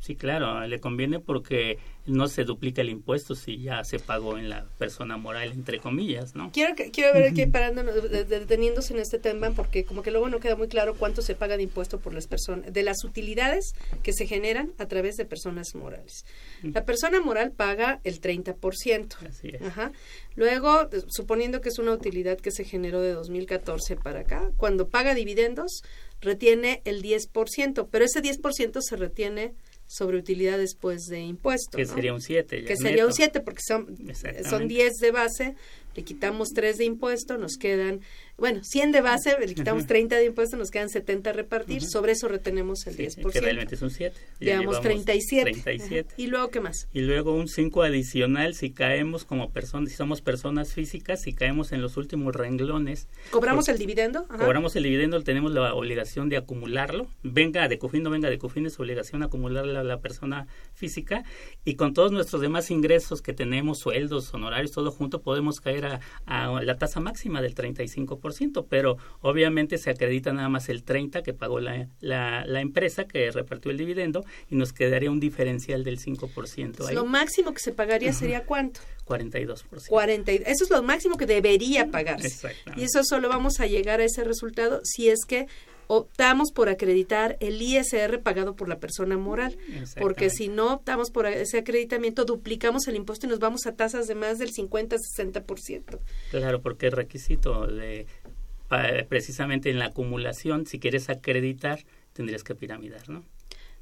Sí, claro, le conviene porque no se duplica el impuesto si ya se pagó en la persona moral, entre comillas, ¿no? Quiero, quiero ver aquí parándonos, deteniéndose en este tema, porque como que luego no queda muy claro cuánto se paga de impuesto por las personas, de las utilidades que se generan a través de personas morales. La persona moral paga el 30%. Así es. Ajá. Luego, suponiendo que es una utilidad que se generó de 2014 para acá, cuando paga dividendos, retiene el 10%, pero ese 10% se retiene sobre utilidad después de impuestos. Que sería un 7. Que sería un 7 porque son, son 10 de base, le quitamos 3 de impuesto, nos quedan bueno, 100 de base, le quitamos 30 de impuestos, nos quedan 70 a repartir, sobre eso retenemos el 10%. Que realmente es un 7. Llevamos 37. ¿Y luego qué más? Y luego un 5 adicional si caemos como personas, si somos personas físicas, si caemos en los últimos renglones. ¿Cobramos el dividendo? Cobramos el dividendo, tenemos la obligación de acumularlo. Venga de COFIN, no venga de COFIN, es obligación acumularlo a la persona física. Y con todos nuestros demás ingresos que tenemos, sueldos, honorarios, todo junto, podemos caer a, a la tasa máxima del 35%. 100%, pero obviamente se acredita nada más el 30% que pagó la, la, la empresa que repartió el dividendo y nos quedaría un diferencial del 5%. Ahí. Lo máximo que se pagaría sería cuánto? 42%. 40, eso es lo máximo que debería pagarse. Y eso solo vamos a llegar a ese resultado si es que optamos por acreditar el ISR pagado por la persona moral, porque si no optamos por ese acreditamiento, duplicamos el impuesto y nos vamos a tasas de más del 50-60%. Claro, porque el requisito de precisamente en la acumulación, si quieres acreditar, tendrías que piramidar, ¿no?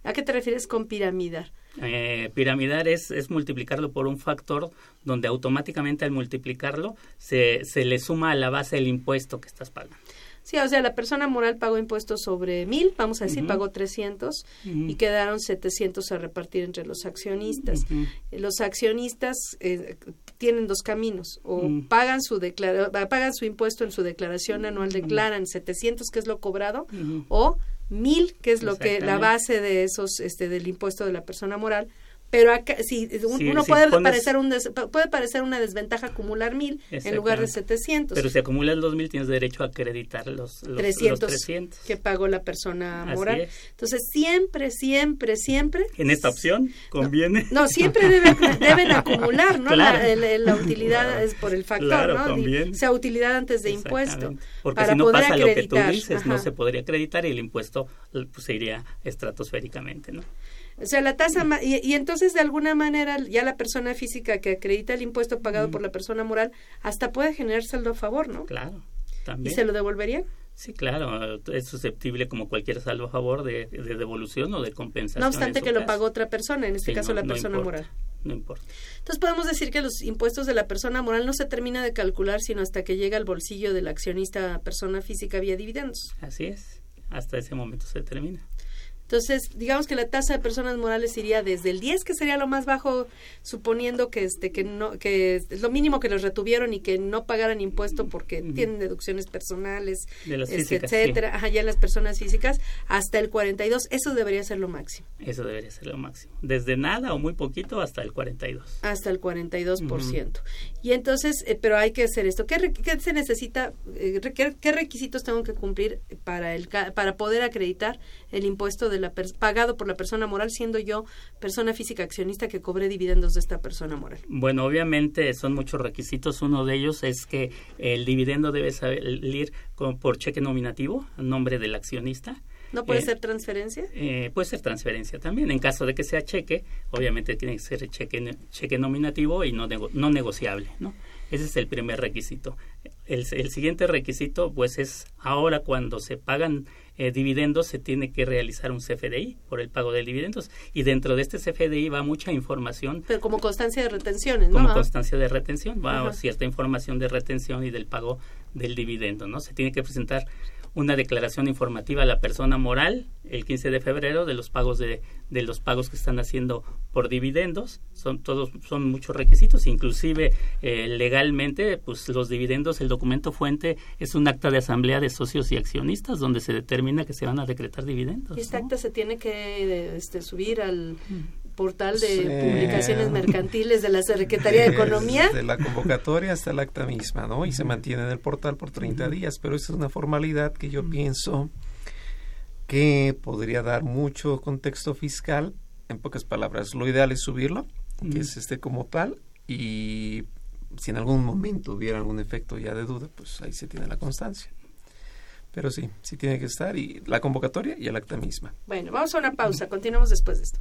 ¿A qué te refieres con piramidar? Eh, piramidar es, es, multiplicarlo por un factor donde automáticamente al multiplicarlo se, se le suma a la base el impuesto que estás pagando. Sí, o sea, la persona moral pagó impuestos sobre mil, vamos a decir, pagó 300 y quedaron 700 a repartir entre los accionistas. Los accionistas eh, tienen dos caminos, o pagan su declara pagan su impuesto en su declaración anual, declaran 700, que es lo cobrado, o mil, que es lo que la base de esos este del impuesto de la persona moral, pero acá, si uno puede parecer un puede parecer una desventaja acumular mil en lugar de 700 pero si acumulas los mil tienes derecho a acreditar los, los, 300, que pagó la persona moral. entonces siempre siempre siempre en esta opción conviene. No, siempre deben, deben acumular no la, la, utilidad es por el factor no conviene. sea utilidad antes de impuesto porque si no pasa lo que tú dices no se podría acreditar y el impuesto pues, se iría estratosféricamente no o sea, la tasa, y, y, entonces de alguna manera ya la persona física que acredita el impuesto pagado por la persona moral hasta puede generar saldo a favor, ¿no? Claro, también. ¿Y se lo devolverían? Sí, claro, es susceptible como cualquier saldo a favor de, de devolución o de compensación. No obstante que lo pagó otra persona, en este caso la persona moral. No importa. Entonces podemos decir que los impuestos de la persona moral no se termina de calcular sino hasta que llega al bolsillo del accionista persona física vía dividendos. Así es, hasta ese momento se termina. Entonces, digamos que la tasa de personas morales iría desde el 10, que sería lo más bajo, suponiendo que este que no que es lo mínimo que los retuvieron y que no pagaran impuesto porque tienen deducciones personales, este, etcétera, ajá, ya las personas físicas, hasta el 42, eso debería ser lo máximo. Eso debería ser lo máximo. Desde nada o muy poquito hasta el 42. Hasta el 42%. Y entonces, eh, pero hay que hacer esto. ¿Qué, qué se necesita? Eh, qué, ¿Qué requisitos tengo que cumplir para el para poder acreditar el impuesto de la pagado por la persona moral, siendo yo persona física accionista que cobre dividendos de esta persona moral? Bueno, obviamente son muchos requisitos. Uno de ellos es que el dividendo debe salir por cheque nominativo a nombre del accionista. ¿No puede eh, ser transferencia? Eh, puede ser transferencia también. En caso de que sea cheque, obviamente tiene que ser cheque, cheque nominativo y no, no negociable, ¿no? Ese es el primer requisito. El, el, siguiente requisito, pues, es ahora cuando se pagan eh, dividendos se tiene que realizar un CFDI por el pago de dividendos y dentro de este CFDI va mucha información. Pero como constancia de retenciones, ¿no? Como constancia de retención, va cierta información de retención y del pago del dividendo, ¿no? Se tiene que presentar una declaración informativa a la persona moral el 15 de febrero de los pagos de, de los pagos que están haciendo por dividendos. Son todos son muchos requisitos. Inclusive eh, legalmente pues los dividendos el documento fuente es un acta de asamblea de socios y accionistas donde se determina que se van a decretar dividendos y esta acta se tiene que este, subir al portal de publicaciones mercantiles de la Secretaría de Economía. De la convocatoria hasta el acta misma, ¿no? Y se mantiene en el portal por 30 días, pero esa es una formalidad que yo pienso que podría dar mucho contexto fiscal. En pocas palabras, lo ideal es subirlo, que es este como tal, y si en algún momento hubiera algún efecto ya de duda, pues ahí se tiene la constancia. Pero sí, sí tiene que estar y la convocatoria y el acta misma. Bueno, vamos a una pausa, continuamos después de esto.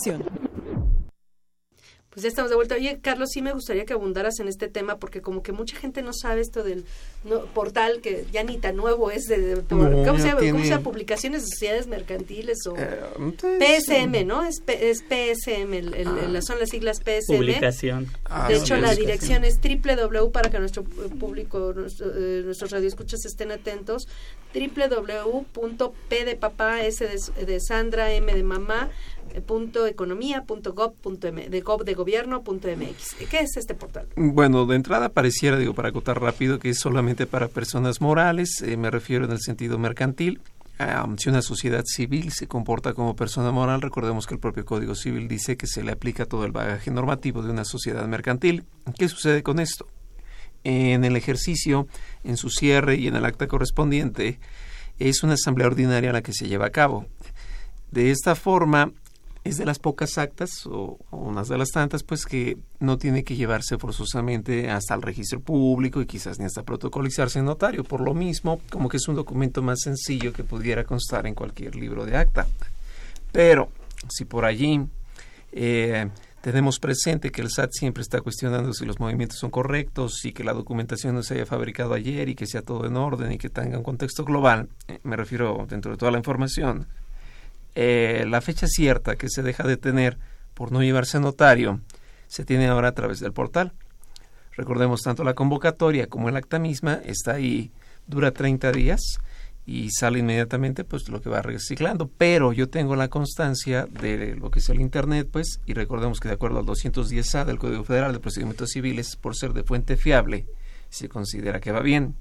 Pues ya estamos de vuelta. Oye, Carlos, sí me gustaría que abundaras en este tema porque como que mucha gente no sabe esto del portal que ya ni tan nuevo es de, ¿cómo, se llama? Publicaciones de sociedades mercantiles o PSM, ¿no? Es, es PSM, el, son las siglas PSM. Publicación. Ah, de hecho, la dirección es www para que nuestro público, nuestro, eh, nuestros radioescuchas estén atentos, www.p de papá, S de, de Sandra, M de mamá, punto economía punto gov punto m, de gov de gobierno punto mx. ¿Qué es este portal? Bueno, de entrada pareciera, digo, para acotar rápido, que es solamente para personas morales, eh, me refiero en el sentido mercantil. si una sociedad civil se comporta como persona moral, recordemos que el propio Código Civil dice que se le aplica todo el bagaje normativo de una sociedad mercantil. ¿Qué sucede con esto? En el ejercicio, en su cierre y en el acta correspondiente, es una asamblea ordinaria la que se lleva a cabo. De esta forma, es de las pocas actas o, unas de las tantas pues que no tiene que llevarse forzosamente hasta el registro público y quizás ni hasta protocolizarse en notario. Por lo mismo como que es un documento más sencillo que pudiera constar en cualquier libro de acta. Pero si por allí eh, tenemos presente que el SAT siempre está cuestionando si los movimientos son correctos y que la documentación no se haya fabricado ayer y que sea todo en orden y que tenga un contexto global, eh, me refiero dentro de toda la información, eh, la fecha cierta que se deja de tener por no llevarse notario se tiene ahora a través del portal. Recordemos tanto la convocatoria como el acta misma está ahí, dura 30 días y sale inmediatamente pues lo que va reciclando, pero yo tengo la constancia de lo que es el internet pues y recordemos que de acuerdo al 210A del Código Federal de Procedimientos Civiles por ser de fuente fiable se considera que va bien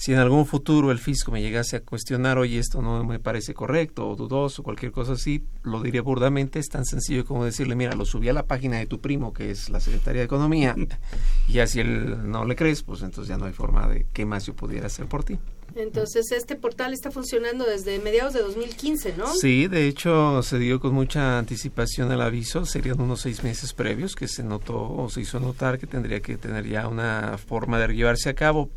si en algún futuro el fisco me llegase a cuestionar, oye, esto no me parece correcto o dudoso, cualquier cosa así, lo diría burdamente, es tan sencillo como decirle, mira, lo subí a la página de tu primo, que es la Secretaría de Economía, y ya si él no le crees, pues entonces ya no hay forma de qué más yo pudiera hacer por ti. Entonces, este portal está funcionando desde mediados de 2015, ¿no? Sí, de hecho, se dio con mucha anticipación el aviso, serían unos seis meses previos que se notó o se hizo notar que tendría que tener ya una forma de llevarse a cabo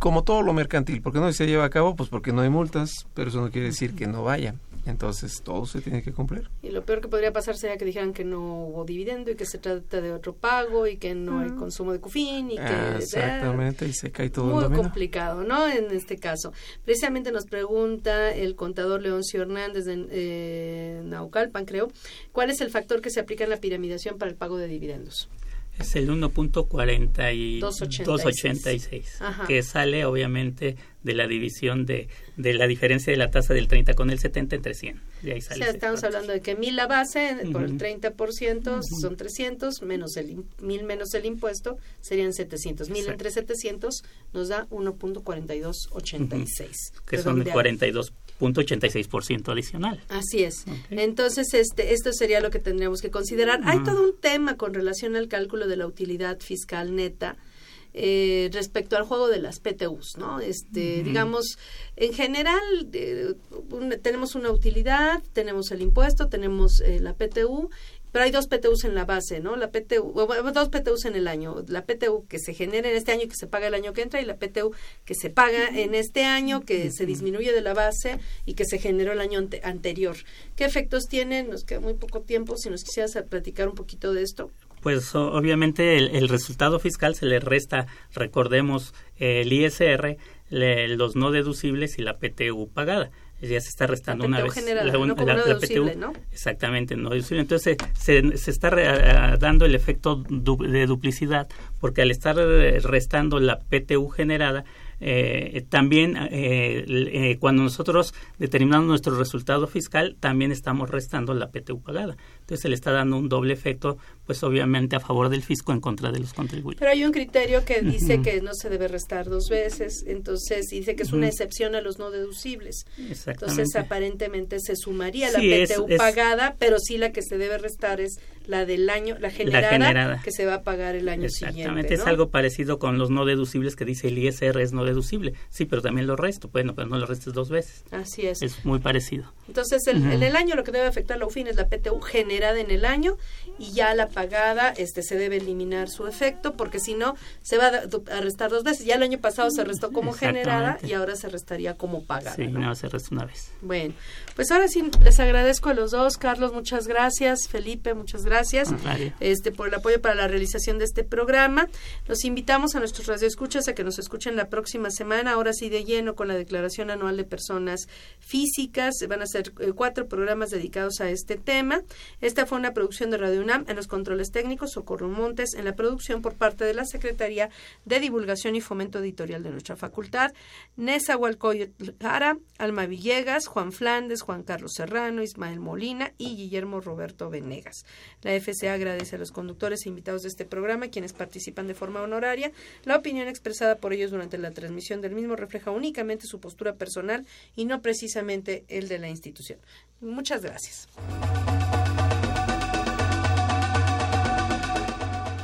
como todo lo mercantil, porque no se lleva a cabo, pues porque no hay multas, pero eso no quiere decir que no vaya. Entonces todo se tiene que cumplir. Y lo peor que podría pasar sería que dijeran que no hubo dividendo y que se trata de otro pago y que no hay consumo de CUFIN y que... Exactamente, y se cae todo Muy complicado, ¿no? En este caso. Precisamente nos pregunta el contador Leoncio Hernández de eh, Naucalpan, creo, ¿cuál es el factor que se aplica en la piramidación para el pago de dividendos? Es el 1.4286, que sale obviamente de la división de, de la diferencia de la tasa del 30 con el 70 entre 100. De ahí sale o sea, estamos hablando de que mil la base por el 30% son 300, menos el mil menos el impuesto serían 700. Mil entre 700 nos da 1.4286. Que son 42 ciento adicional. Así es. Entonces, este, esto sería lo que tendríamos que considerar. Hay todo un tema con relación al cálculo de la utilidad fiscal neta. Eh, respecto al juego de las PTUs, ¿no? Este, digamos, en general eh, tenemos una utilidad, tenemos el impuesto, tenemos eh, la PTU pero hay dos PTUs en la base, ¿no? La PTU, dos PTUs en el año. La PTU que se genera en este año y que se paga el año que entra y la PTU que se paga en este año, que se disminuye de la base y que se generó el año anterior. ¿Qué efectos tienen? Nos queda muy poco tiempo. Si nos quisieras platicar un poquito de esto. Pues obviamente el, resultado fiscal se le resta, recordemos, el ISR, los no deducibles y la PTU pagada ya se está restando una vez la, la, PTU, ¿no? exactamente no entonces se, se está dando el efecto de duplicidad porque al estar restando la PTU generada eh, también eh, eh, cuando nosotros determinamos nuestro resultado fiscal también estamos restando la PTU pagada. Entonces se le está dando un doble efecto pues obviamente a favor del fisco en contra de los contribuyentes. Pero hay un criterio que dice que no se debe restar dos veces, entonces dice que es una excepción a los no deducibles. Entonces aparentemente se sumaría la PTU pagada, pero sí la que se debe restar es la del año, la generada, que se va a pagar el año siguiente. Exactamente, es algo parecido con los no deducibles que dice el ISR es no deducible. Sí, pero también lo resto. Bueno, pero no lo restes dos veces. Así es. Es muy parecido. Entonces, en el año lo que debe afectar la UFIN es la PTU generada en el año y ya la pagada este se debe eliminar su efecto porque si no se va a restar dos veces. Ya el año pasado se restó como generada y ahora se restaría como pagada. Sí, no, se resta una vez. Bueno, pues ahora sí les agradezco a los dos. Carlos, muchas gracias. Felipe, muchas gracias este por el apoyo para la realización de este programa. Los invitamos a nuestros radioescuchas a que nos escuchen la próxima semana, ahora sí de lleno con la Declaración Anual de Personas Físicas. Van a ser eh, cuatro programas dedicados a este tema. Esta fue una producción de Radio en los controles técnicos, Socorro Montes, en la producción por parte de la Secretaría de Divulgación y Fomento Editorial de nuestra facultad, Nesa Jara, Alma Villegas, Juan Flandes, Juan Carlos Serrano, Ismael Molina y Guillermo Roberto Venegas. La FCA agradece a los conductores e invitados de este programa, quienes participan de forma honoraria. La opinión expresada por ellos durante la transmisión del mismo refleja únicamente su postura personal y no precisamente el de la institución. Muchas gracias.